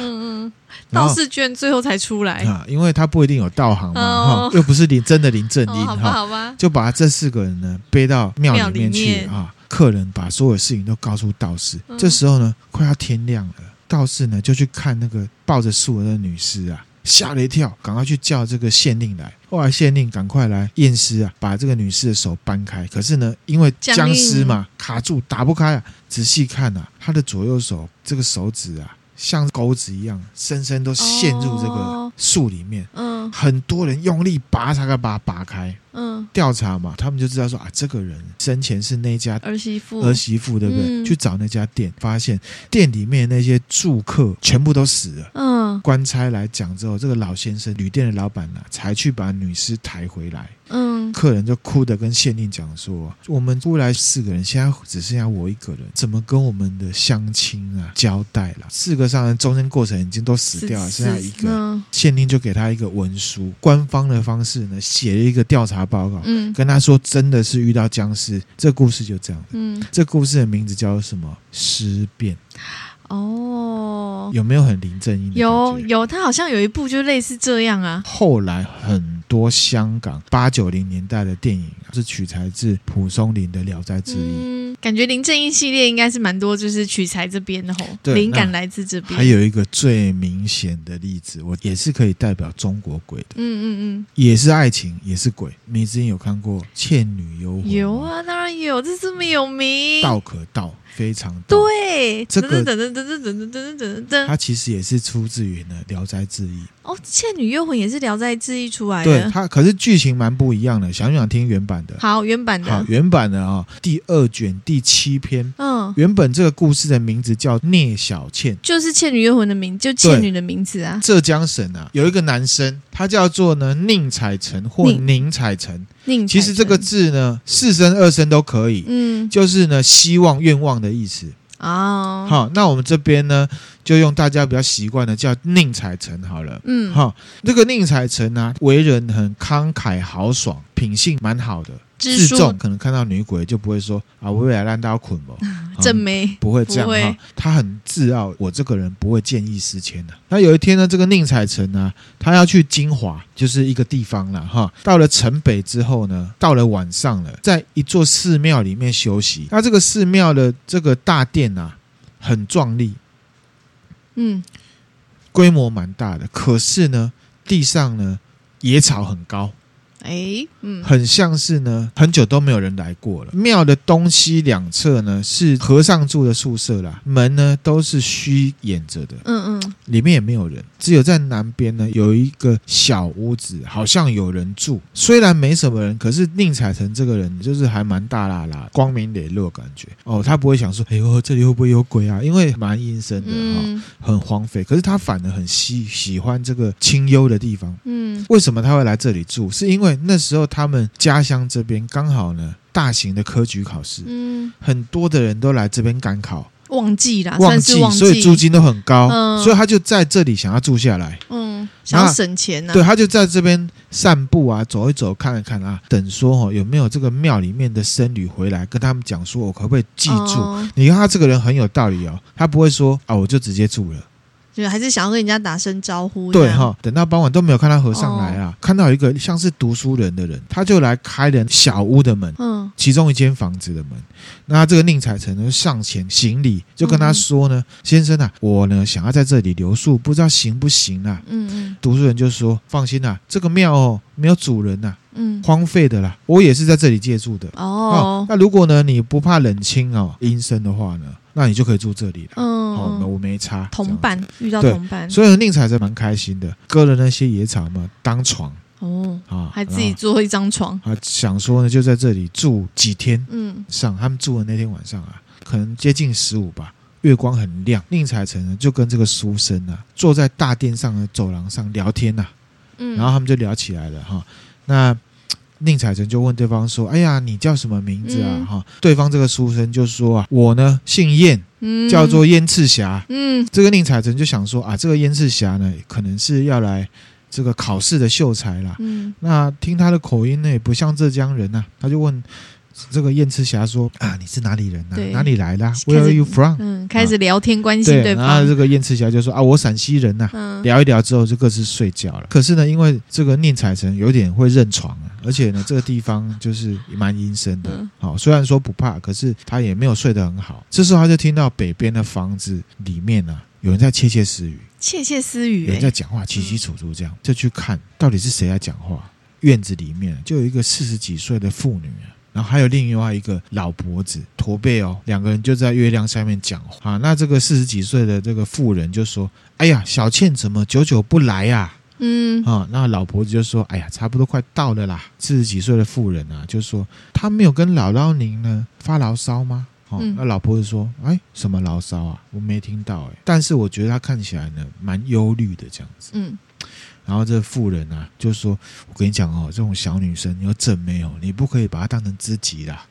道士居然最后才出来啊，因为他不一定有道行嘛，哈，又不是林真的林正英，好吧，好吧，就把这四个人呢背到庙里面去啊。客人把所有事情都告诉道士，这时候呢，快要天亮了，道士呢就去看那个抱着树的那女尸啊，吓了一跳，赶快去叫这个县令来。后来县令赶快来验尸啊，把这个女尸的手搬开，可是呢，因为僵尸嘛卡住打不开啊，仔细看啊，她的左右手这个手指啊。像钩子一样，深深都陷入这个树里面。嗯，很多人用力拔，才可以把它拔开。嗯，调查嘛，他们就知道说啊，这个人生前是那家儿媳妇，儿媳妇对不对？嗯、去找那家店，发现店里面那些住客全部都死了。嗯，官差来讲之后，这个老先生旅店的老板呢、啊，才去把女尸抬回来。嗯，客人就哭的跟县令讲说：“我们出来四个人，现在只剩下我一个人，怎么跟我们的乡亲啊交代了？四个上人中间过程已经都死掉了，剩下一个。县令就给他一个文书，官方的方式呢，写了一个调查报告，嗯，跟他说真的是遇到僵尸。这故事就这样，嗯，这故事的名字叫什么？尸变。哦，有没有很林正英？有有，他好像有一部就类似这样啊。后来很。多香港八九零年代的电影是取材自蒲松龄的《聊斋志异》，嗯，感觉林正英系列应该是蛮多，就是取材这边的吼，灵感来自这边。还有一个最明显的例子，我也是可以代表中国鬼的，嗯嗯嗯，也是爱情，也是鬼。你之前有看过《倩女幽魂》？有啊，当然有，这这么有名，道可道。非常对，这个它其实也是出自于呢《聊斋志异》哦，《倩女幽魂》也是《聊斋志异》出来的。对，它可是剧情蛮不一样的。想不想听原版的？好，原版的。好，原版的啊、哦，第二卷第七篇。嗯，原本这个故事的名字叫聂小倩，就是《倩女幽魂》的名，就倩女的名字啊。浙江省啊，有一个男生，他叫做呢宁采臣或宁采臣。宁其实这个字呢，四声二声都可以，嗯，就是呢希望愿望的意思哦。好，那我们这边呢，就用大家比较习惯的叫宁采臣好了，嗯，好，这个宁采臣呢，为人很慷慨豪爽，品性蛮好的。自重，可能看到女鬼就不会说啊，我未来烂刀捆吧，<laughs> 真没不会这样哈。他很自傲，我这个人不会见异思迁的。那有一天呢，这个宁采臣呢，他要去金华，就是一个地方了哈。到了城北之后呢，到了晚上了，在一座寺庙里面休息。那这个寺庙的这个大殿啊，很壮丽，嗯，规模蛮大的。可是呢，地上呢野草很高。哎，嗯，很像是呢，很久都没有人来过了。庙的东西两侧呢是和尚住的宿舍啦，门呢都是虚掩着的，嗯嗯，里面也没有人，只有在南边呢有一个小屋子，好像有人住。虽然没什么人，可是宁采臣这个人就是还蛮大啦啦、光明磊落感觉哦，他不会想说，哎呦，这里会不会有鬼啊？因为蛮阴森的哈、嗯哦，很荒废。可是他反而很喜喜欢这个清幽的地方，嗯，为什么他会来这里住？是因为那时候他们家乡这边刚好呢，大型的科举考试，嗯，很多的人都来这边赶考，旺季啦，旺季，所以租金都很高，嗯，所以他就在这里想要住下来，嗯，想要省钱呢，对，他就在这边散步啊，走一走，看一看啊，等说哦，有没有这个庙里面的僧侣回来跟他们讲说，我可不可以记住？哦，你看他这个人很有道理哦，他不会说啊，我就直接住了。就还是想要跟人家打声招呼。对哈，等到傍晚都没有看到和尚来啊，哦、看到一个像是读书人的人，他就来开了小屋的门，嗯，其中一间房子的门。那这个宁采臣呢上前行礼，就跟他说呢：“嗯、先生啊，我呢想要在这里留宿，不知道行不行啊？”嗯嗯，读书人就说：“放心啊，这个庙哦没有主人呐、啊，嗯，荒废的啦，我也是在这里借住的。哦，哦，那如果呢你不怕冷清哦阴森的话呢？”那你就可以住这里了。嗯，好，那我没差。同伴遇到同伴，所以宁采臣蛮开心的，割了那些野草嘛当床。哦，啊，还自己做一张床。啊，想说呢，就在这里住几天。嗯，上他们住的那天晚上啊，可能接近十五吧，月光很亮。宁采臣呢就跟这个书生啊坐在大殿上的走廊上聊天呐。嗯，然后他们就聊起来了哈。那。宁采臣就问对方说：“哎呀，你叫什么名字啊？”哈、嗯，对方这个书生就说：“啊，我呢姓燕，嗯、叫做燕赤霞。”嗯，这个宁采臣就想说：“啊，这个燕赤霞呢，可能是要来这个考试的秀才啦。嗯，那听他的口音呢，也不像浙江人呐、啊。他就问。这个燕赤霞说：“啊，你是哪里人啊？哪里来的？Where are you from？” 嗯，开始聊天关系、啊、对方。然后这个燕赤霞就说：“啊，我陕西人呐、啊。嗯”聊一聊之后就各自睡觉了。可是呢，因为这个宁采臣有点会认床啊，而且呢，这个地方就是蛮阴森的。好、嗯，虽然说不怕，可是他也没有睡得很好。这时候他就听到北边的房子里面呢、啊，有人在窃窃私语，窃窃私语、欸，有人在讲话，起起楚楚这样，就去看到底是谁在讲话。院子里面就有一个四十几岁的妇女啊。然后还有另外一个老婆子驼背哦，两个人就在月亮下面讲话。那这个四十几岁的这个妇人就说：“哎呀，小倩怎么久久不来呀、啊？”嗯，啊，那老婆子就说：“哎呀，差不多快到了啦。”四十几岁的妇人啊，就说：“他没有跟姥姥您呢发牢骚吗？”哦，那老婆就说：“哎，什么牢骚啊？我没听到哎。但是我觉得他看起来呢，蛮忧虑的这样子。”嗯。然后这个妇人啊，就说：“我跟你讲哦，这种小女生你有整没有？你不可以把她当成知己啦。”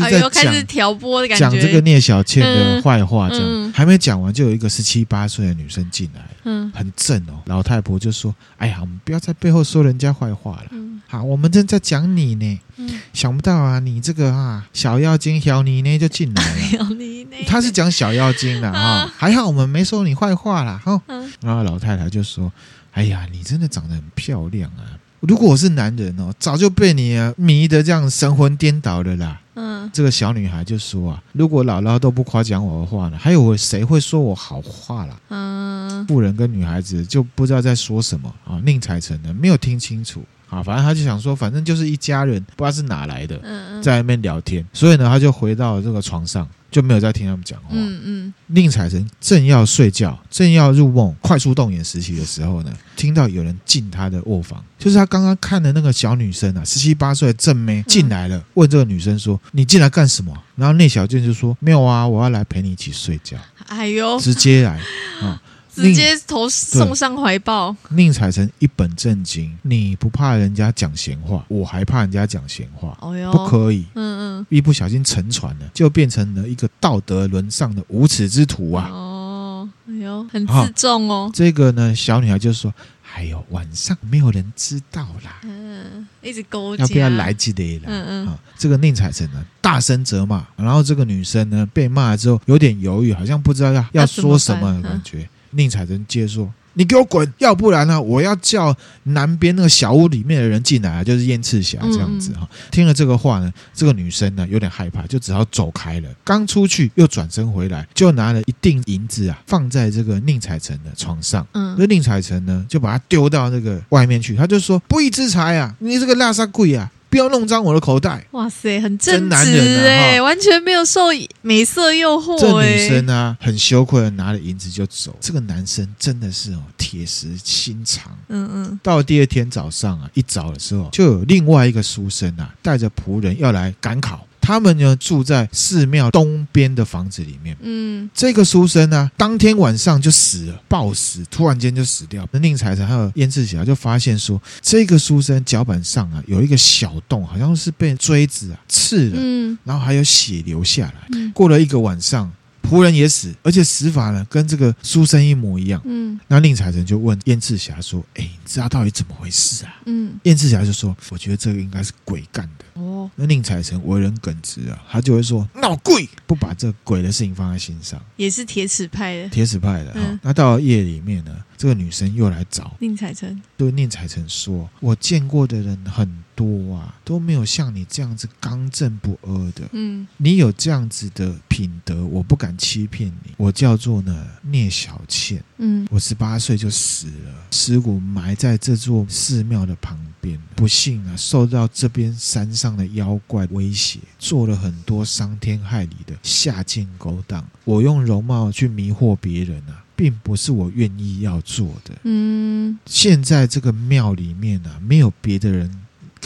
就是在开始挑拨的感觉，讲这个聂小倩的坏话，这样、嗯嗯、还没讲完，就有一个十七八岁的女生进来，嗯，很正哦。老太婆就说：“哎呀，我们不要在背后说人家坏话了。嗯、好，我们正在讲你呢。嗯、想不到啊，你这个啊小妖精小妮呢就进来了。<laughs> 小妮呢，他是讲小妖精的啊、哦，还好我们没说你坏话啦。哈、哦。嗯、然后老太太就说。”哎呀，你真的长得很漂亮啊！如果我是男人哦，早就被你啊迷得这样神魂颠倒了啦。嗯，这个小女孩就说啊，如果姥姥都不夸奖我的话呢，还有谁会说我好话啦？嗯，妇人跟女孩子就不知道在说什么啊。宁采臣呢没有听清楚啊，反正他就想说，反正就是一家人，不知道是哪来的，嗯，在外面聊天，所以呢，他就回到这个床上。就没有再听他们讲话。嗯嗯，宁采臣正要睡觉，正要入梦，快速动眼时期的时候呢，听到有人进他的卧房，就是他刚刚看的那个小女生啊，十七八岁的正妹进来了，问这个女生说：“你进来干什么？”然后聂小俊就说：“没有啊，我要来陪你一起睡觉。”哎呦，直接来啊！直接投送上怀抱。宁采臣一本正经，你不怕人家讲闲话，我还怕人家讲闲话。哦哟，不可以。嗯嗯，一不小心沉船了，就变成了一个道德沦丧的无耻之徒啊！哦，哎呦，很自重哦。这个呢，小女孩就说：“还有晚上没有人知道啦。”嗯，一直勾要不要来之类的。嗯嗯，这个宁采臣呢，大声责骂，然后这个女生呢，被骂了之后有点犹豫，好像不知道要要说什么的感觉。宁采臣接着说：“你给我滚，要不然呢，我要叫南边那个小屋里面的人进来，就是燕赤霞这样子哈。嗯、听了这个话呢，这个女生呢有点害怕，就只好走开了。刚出去又转身回来，就拿了一锭银子啊，放在这个宁采臣的床上。嗯，那宁采臣呢就把他丢到那个外面去，他就说：“不义之财啊，你这个垃圾鬼啊！”不要弄脏我的口袋！哇塞，很正直哎，完全没有受美色诱惑。这女生啊，很羞愧的拿了银子就走。这个男生真的是哦，铁石心肠。嗯嗯。到了第二天早上啊，一早的时候，就有另外一个书生啊，带着仆人要来赶考。他们呢住在寺庙东边的房子里面。嗯，这个书生呢，当天晚上就死了，暴死，突然间就死掉。那宁采臣还有燕赤霞就发现说，这个书生脚板上啊有一个小洞，好像是被锥子啊刺了，嗯，然后还有血流下来。嗯，过了一个晚上。仆人也死，而且死法呢跟这个书生一模一样。嗯，那宁采臣就问燕赤霞说：“哎，你知道到底怎么回事啊？”嗯，燕赤霞就说：“我觉得这个应该是鬼干的。”哦，那宁采臣为人耿直啊，他就会说：“闹鬼，不把这鬼的事情放在心上。”也是铁齿派的，铁齿派的。嗯，那到了夜里面呢，这个女生又来找宁采臣，对宁采臣说：“我见过的人很。”多啊，都没有像你这样子刚正不阿的。嗯，你有这样子的品德，我不敢欺骗你。我叫做呢聂小倩。嗯，我十八岁就死了，尸骨埋在这座寺庙的旁边。不幸啊，受到这边山上的妖怪威胁，做了很多伤天害理的下贱勾当。我用容貌去迷惑别人啊，并不是我愿意要做的。嗯，现在这个庙里面啊，没有别的人。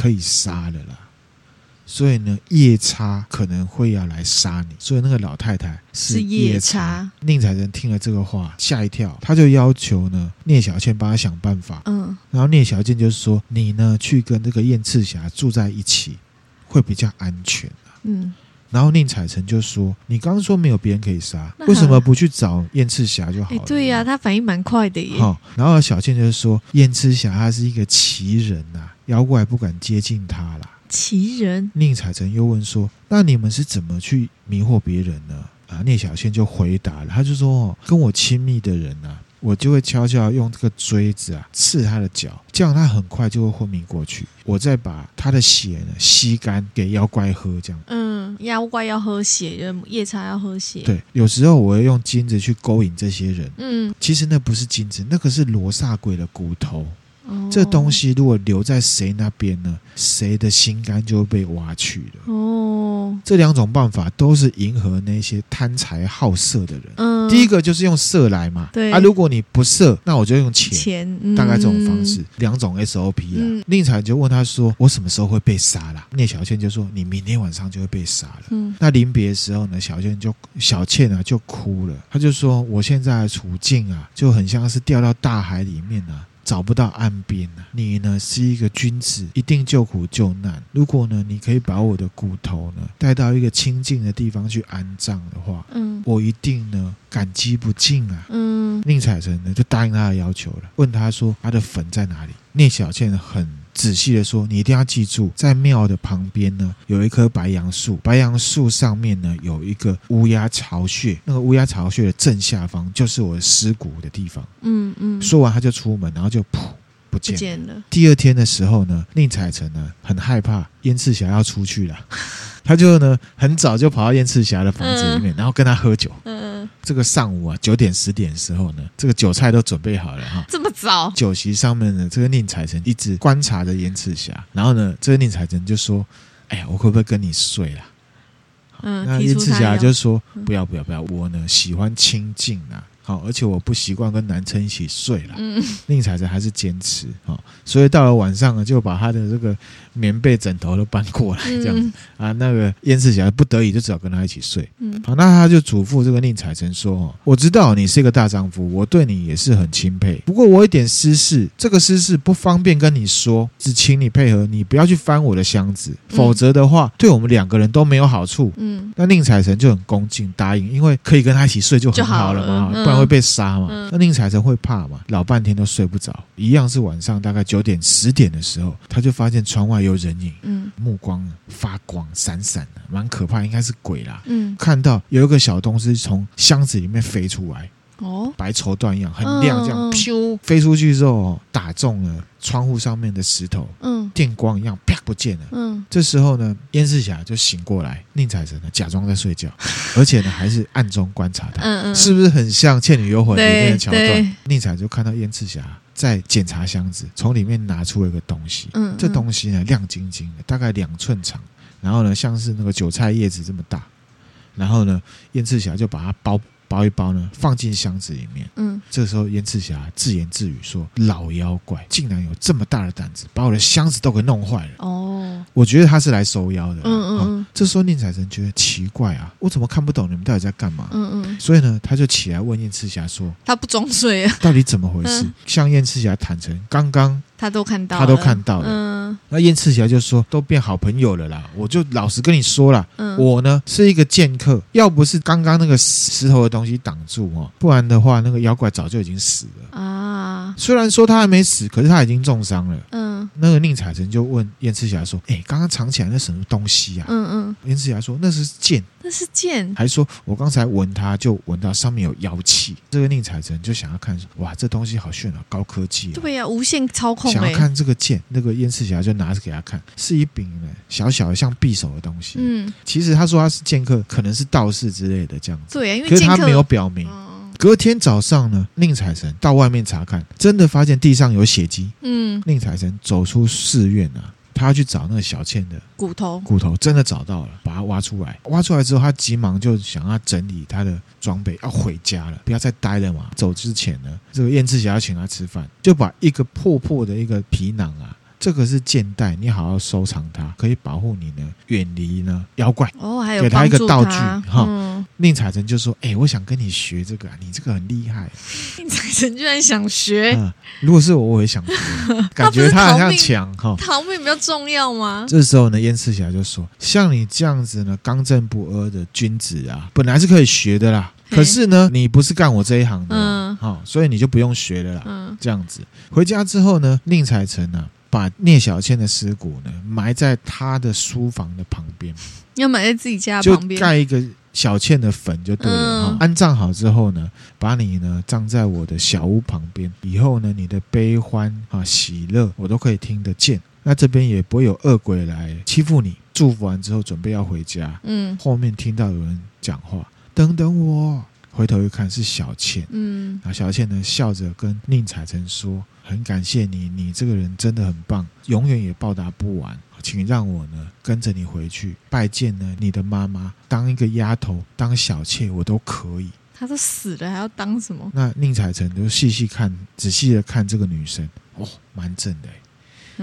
可以杀了啦，所以呢，夜叉可能会要来杀你，所以那个老太太是夜叉。宁采臣听了这个话，吓一跳，他就要求呢，聂小倩帮他想办法。嗯，然后聂小倩就是说：“你呢，去跟这个燕赤霞住在一起，会比较安全啊。”嗯，然后宁采臣就说：“你刚刚说没有别人可以杀，为什么不去找燕赤霞就好了？”对呀，他反应蛮快的耶。好，然后小倩就说：“燕赤霞她是一个奇人呐。”妖怪不敢接近他啦。奇人。宁采臣又问说：“那你们是怎么去迷惑别人呢？”啊，聂小倩就回答了，他就说：“哦，跟我亲密的人啊，我就会悄悄用这个锥子啊刺他的脚，这样他很快就会昏迷过去。我再把他的血呢吸干给妖怪喝，这样。嗯，妖怪要喝血，夜叉要喝血。对，有时候我会用金子去勾引这些人。嗯，其实那不是金子，那个是罗刹鬼的骨头。”这东西如果留在谁那边呢？谁的心肝就会被挖去了。哦，这两种办法都是迎合那些贪财好色的人。嗯，第一个就是用色来嘛。对啊，如果你不色，那我就用钱。钱，嗯、大概这种方式，两种 SOP 啊。宁采臣就问他说：“我什么时候会被杀啦？”聂小倩就说：“你明天晚上就会被杀了。”嗯，那临别的时候呢，小倩就小倩啊就哭了，她就说：“我现在的处境啊，就很像是掉到大海里面啊。”找不到岸边呢？你呢是一个君子，一定救苦救难。如果呢，你可以把我的骨头呢带到一个清净的地方去安葬的话，嗯，我一定呢感激不尽啊。嗯，宁采臣呢就答应他的要求了，问他说他的坟在哪里？聂小倩很。仔细的说，你一定要记住，在庙的旁边呢，有一棵白杨树，白杨树上面呢有一个乌鸦巢穴，那个乌鸦巢穴的正下方就是我的尸骨的地方。嗯嗯。说完他就出门，然后就噗不见了。第二天的时候呢，宁采臣呢很害怕燕赤霞要出去了。他就呢很早就跑到燕赤霞的房子里面，嗯、然后跟他喝酒。嗯，这个上午啊九点十点的时候呢，这个酒菜都准备好了哈。这么早？酒席上面呢，这个宁采臣一直观察着燕赤霞，然后呢，这个宁采臣就说：“哎呀，我可不可以跟你睡啦？”嗯，那燕赤霞就说：“不要不要不要，我呢喜欢清静啊。”好，而且我不习惯跟男生一起睡了。嗯，<laughs> 宁采臣还是坚持。好，所以到了晚上呢，就把他的这个棉被、枕头都搬过来，这样子啊。那个燕赤霞不得已就只好跟他一起睡。嗯，好，那他就嘱咐这个宁采臣说：“哦，我知道你是一个大丈夫，我对你也是很钦佩。不过我有一点私事，这个私事不方便跟你说，只请你配合，你不要去翻我的箱子，否则的话，对我们两个人都没有好处。”嗯，那宁采臣就很恭敬答应，因为可以跟他一起睡就很好了嘛，不然。会被杀嘛？那宁采臣会怕嘛？老半天都睡不着，一样是晚上大概九点十点的时候，他就发现窗外有人影，嗯，目光发光闪闪的，蛮可怕，应该是鬼啦。嗯，看到有一个小东西从箱子里面飞出来，哦，白绸缎一样很亮，这样咻飞出去之后打中了窗户上面的石头，嗯，电光一样啪不见了，嗯，这时候呢，燕赤霞就醒过来，宁采臣呢假装在睡觉，<laughs> 而且呢还是暗中观察他，嗯嗯，是不是很像《倩女幽魂》里面的桥段？宁采臣就看到燕赤霞在检查箱子，从里面拿出了一个东西，嗯，这东西呢亮晶晶的，大概两寸长，然后呢像是那个韭菜叶子这么大，然后呢燕赤霞就把它包。包一包呢，放进箱子里面。嗯，这个时候燕赤霞自言自语说：“老妖怪竟然有这么大的胆子，把我的箱子都给弄坏了。”哦，我觉得他是来收妖的。嗯嗯，嗯、哦。这时候宁采臣觉得奇怪啊，我怎么看不懂你们到底在干嘛？嗯嗯。所以呢，他就起来问燕赤霞说：“他不装睡啊？到底怎么回事？”嗯、向燕赤霞坦诚刚刚。他都看到，他都看到了。嗯，那燕赤霞就说：“都变好朋友了啦，我就老实跟你说了，嗯，我呢是一个剑客，要不是刚刚那个石头的东西挡住哦，不然的话，那个妖怪早就已经死了啊。虽然说他还没死，可是他已经重伤了。嗯，那个宁采臣就问燕赤霞说：‘哎，刚刚藏起来那什么东西啊？’嗯嗯，燕赤霞说：‘那是剑。’那是剑，还说我刚才闻它就闻到上面有妖气。这个宁采臣就想要看，哇，这东西好炫啊，高科技啊！对呀，无限操控。想要看这个剑，那个燕赤霞就拿着给他看，是一柄呢小小的像匕首的东西。嗯，其实他说他是剑客，可能是道士之类的这样子。对呀，因为可是他没有表明。隔天早上呢，宁采臣到外面查看，真的发现地上有血迹。嗯，宁采臣走出寺院啊。他要去找那个小倩的骨头，骨头真的找到了，把它挖出来。挖出来之后，他急忙就想要整理他的装备，要回家了，不要再待了嘛。走之前呢，这个燕赤霞要请他吃饭，就把一个破破的一个皮囊啊。这个是剑袋，你好好收藏它，可以保护你呢，远离呢妖怪。哦，还有给他一个道具哈。宁采臣就说：“哎，我想跟你学这个，你这个很厉害。<laughs> ”宁采臣居然想学？嗯，如果是我，我也想学。<laughs> 感觉他好像强哈，逃命比较重要吗？这时候呢，燕赤霞就说：“像你这样子呢，刚正不阿的君子啊，本来是可以学的啦。可是呢，你不是干我这一行的，嗯，好，所以你就不用学了啦。嗯，这样子回家之后呢，宁采臣呢。”把聂小倩的尸骨呢埋在他的书房的旁边，<laughs> 要埋在自己家旁边，就盖一个小倩的坟就对了。嗯、安葬好之后呢，把你呢葬在我的小屋旁边，以后呢你的悲欢啊喜乐我都可以听得见。那这边也不会有恶鬼来欺负你。祝福完之后，准备要回家。嗯，后面听到有人讲话，等等我。回头一看是小倩。嗯，啊小倩呢笑着跟宁采臣说。很感谢你，你这个人真的很棒，永远也报答不完。请让我呢跟着你回去拜见呢你的妈妈，当一个丫头，当小妾我都可以。她都死了，还要当什么？那宁采臣就细细看，仔细的看这个女生，哦，蛮正的。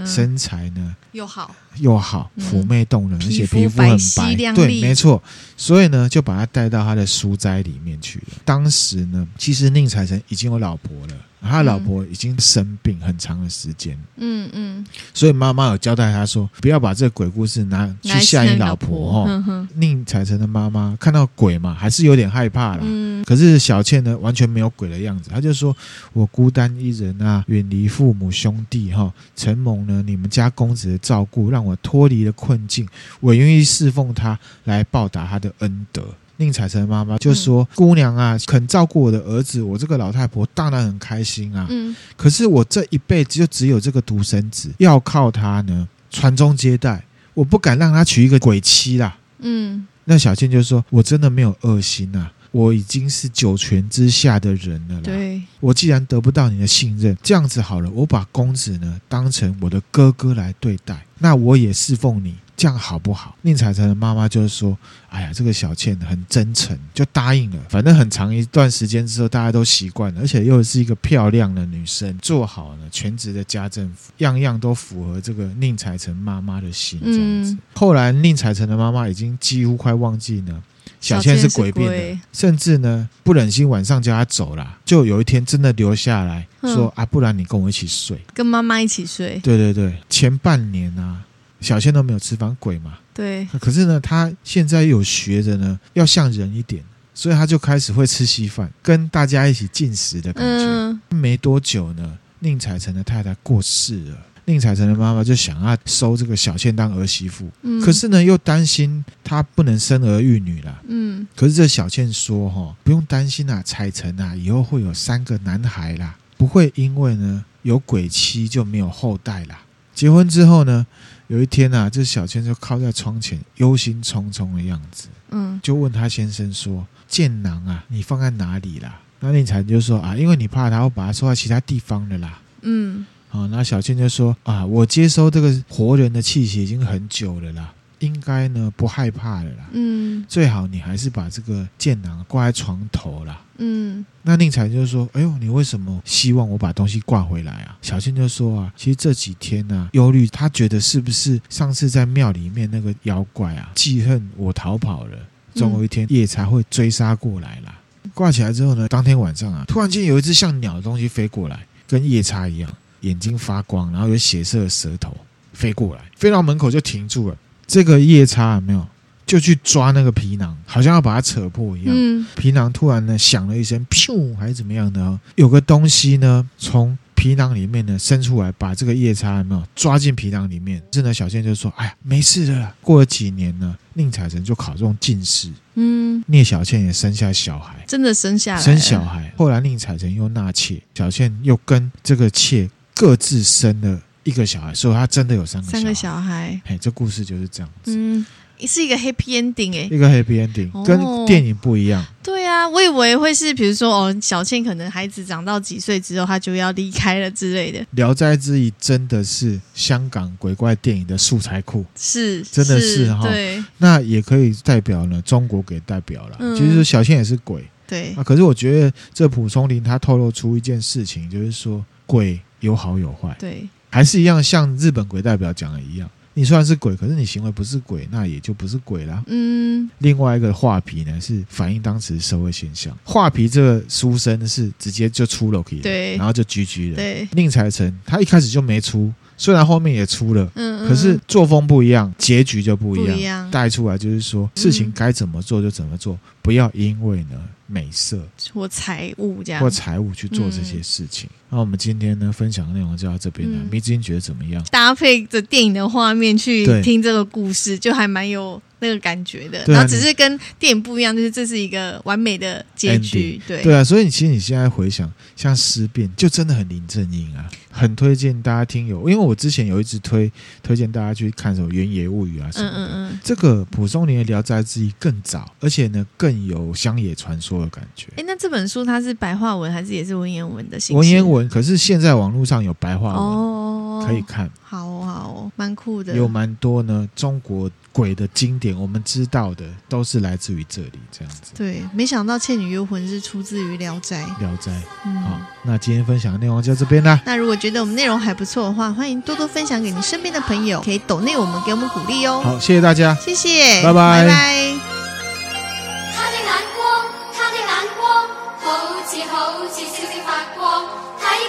身材呢又好又好，妩媚动人，而且皮肤很白，对，没错。所以呢，就把她带到他的书斋里面去了。当时呢，其实宁采臣已经有老婆了，他老婆已经生病很长的时间。嗯嗯。所以妈妈有交代他说，不要把这个鬼故事拿去吓你老婆哦。宁采臣的妈妈看到鬼嘛，还是有点害怕啦。嗯。可是小倩呢，完全没有鬼的样子，他就说：“我孤单一人啊，远离父母兄弟哈，承蒙呢你们家公子的照顾，让我脱离了困境，我愿意侍奉他来报答他的恩德。”宁采臣的妈妈就说：“嗯、姑娘啊，肯照顾我的儿子，我这个老太婆当然很开心啊。嗯，可是我这一辈子就只有这个独生子，要靠他呢传宗接代，我不敢让他娶一个鬼妻啦。”嗯，那小倩就说：“我真的没有恶心啊。”我已经是九泉之下的人了啦。对，我既然得不到你的信任，这样子好了，我把公子呢当成我的哥哥来对待，那我也侍奉你，这样好不好？宁采臣的妈妈就是说：“哎呀，这个小倩很真诚，就答应了。反正很长一段时间之后，大家都习惯了，而且又是一个漂亮的女生，做好了全职的家政妇，样样都符合这个宁采臣妈妈的心。这样子，嗯、后来宁采臣的妈妈已经几乎快忘记呢。”小倩是诡辩的，甚至呢不忍心晚上叫她走啦，就有一天真的留下来说、嗯、啊，不然你跟我一起睡，跟妈妈一起睡。对对对，前半年啊，小倩都没有吃饭，鬼嘛。对。可是呢，他现在有学着呢，要像人一点，所以他就开始会吃稀饭，跟大家一起进食的感觉。嗯、没多久呢，宁采臣的太太过世了。宁采臣的妈妈就想要收这个小倩当儿媳妇，嗯，可是呢又担心她不能生儿育女了，嗯，可是这小倩说哈，不用担心啊，采臣啊以后会有三个男孩啦，不会因为呢有鬼妻就没有后代啦。结婚之后呢，有一天啊，这小倩就靠在窗前，忧心忡忡的样子，嗯，就问她先生说：“剑囊啊，你放在哪里啦？”那宁采就说：“啊，因为你怕他会把它收在其他地方的啦。”嗯，好，那小倩就说：“啊，我接收这个活人的气息已经很久了啦，应该呢不害怕了啦。嗯，最好你还是把这个剑囊挂在床头啦。”嗯，那宁采就说：“哎呦，你为什么希望我把东西挂回来啊？”小倩就说：“啊，其实这几天呢、啊，忧虑，他觉得是不是上次在庙里面那个妖怪啊，记恨我逃跑了，总有一天夜叉会追杀过来啦。挂起来之后呢，当天晚上啊，突然间有一只像鸟的东西飞过来，跟夜叉一样，眼睛发光，然后有血色的舌头飞过来，飞到门口就停住了。这个夜叉有没有？”就去抓那个皮囊，好像要把它扯破一样。嗯，皮囊突然呢响了一声，咻，还是怎么样的哦？有个东西呢从皮囊里面呢伸出来，把这个夜叉有没有抓进皮囊里面？这呢，小倩就说：“哎呀，没事的。”过了几年呢，宁采臣就考中进士，嗯，聂小倩也生下小孩，真的生下来生小孩。后来宁采臣又纳妾，小倩又跟这个妾各自生了一个小孩，所以他真的有三个三个小孩。哎，这故事就是这样子。嗯。是一个 happy ending 哎、欸，一个 happy ending，、哦、跟电影不一样。对啊，我以为会是比如说哦，小倩可能孩子长到几岁之后，他就要离开了之类的。《聊斋志异》真的是香港鬼怪电影的素材库，是，真的是哈。对，那也可以代表呢，中国给代表了。嗯、其实小倩也是鬼，对啊。可是我觉得这蒲松龄他透露出一件事情，就是说鬼有好有坏，对，还是一样像日本鬼代表讲的一样。你虽然是鬼，可是你行为不是鬼，那也就不是鬼啦。嗯，另外一个画皮呢，是反映当时社会现象。画皮这个书生是直接就出了可以，对，然后就 GG 了。对，宁采臣他一开始就没出，虽然后面也出了，嗯，嗯，可是作风不一样，结局就不一样。不一样，带出来就是说，事情该怎么做就怎么做，嗯、不要因为呢。美色或财务这样，或财务去做这些事情。嗯、那我们今天呢，分享的内容就到这边了。迷之音觉得怎么样？搭配着电影的画面去听这个故事，就还蛮有那个感觉的。啊、然后只是跟电影不一样，就是这是一个完美的结局。对对啊，所以你其实你现在回想，像《尸变》就真的很林正英啊，很推荐大家听有。因为我之前有一直推推荐大家去看什么《原野物语》啊什么的。嗯嗯嗯。这个蒲松龄的《聊斋志异》更早，而且呢更有乡野传说的感觉。哎，那这本书它是白话文还是也是文言文的形式？文言文，可是现在网络上有白话文、哦、可以看。好哦，好哦，蛮酷的。有蛮多呢，中国鬼的经典，我们知道的都是来自于这里，这样子。对，没想到《倩女幽魂》是出自于《聊斋》。聊斋，嗯，好，那今天分享的内容就到这边啦。那如果觉得我们内容还不错的话，欢迎多多分享给你身边的朋友，可以抖内我们，给我们鼓励哦。好，谢谢大家，谢谢，拜拜，拜拜。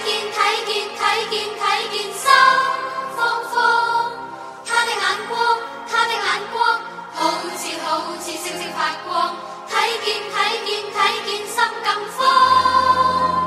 见睇见睇见睇见心慌慌，他的眼光，他的眼光，好似好似星星发光，睇见睇见睇见心更慌。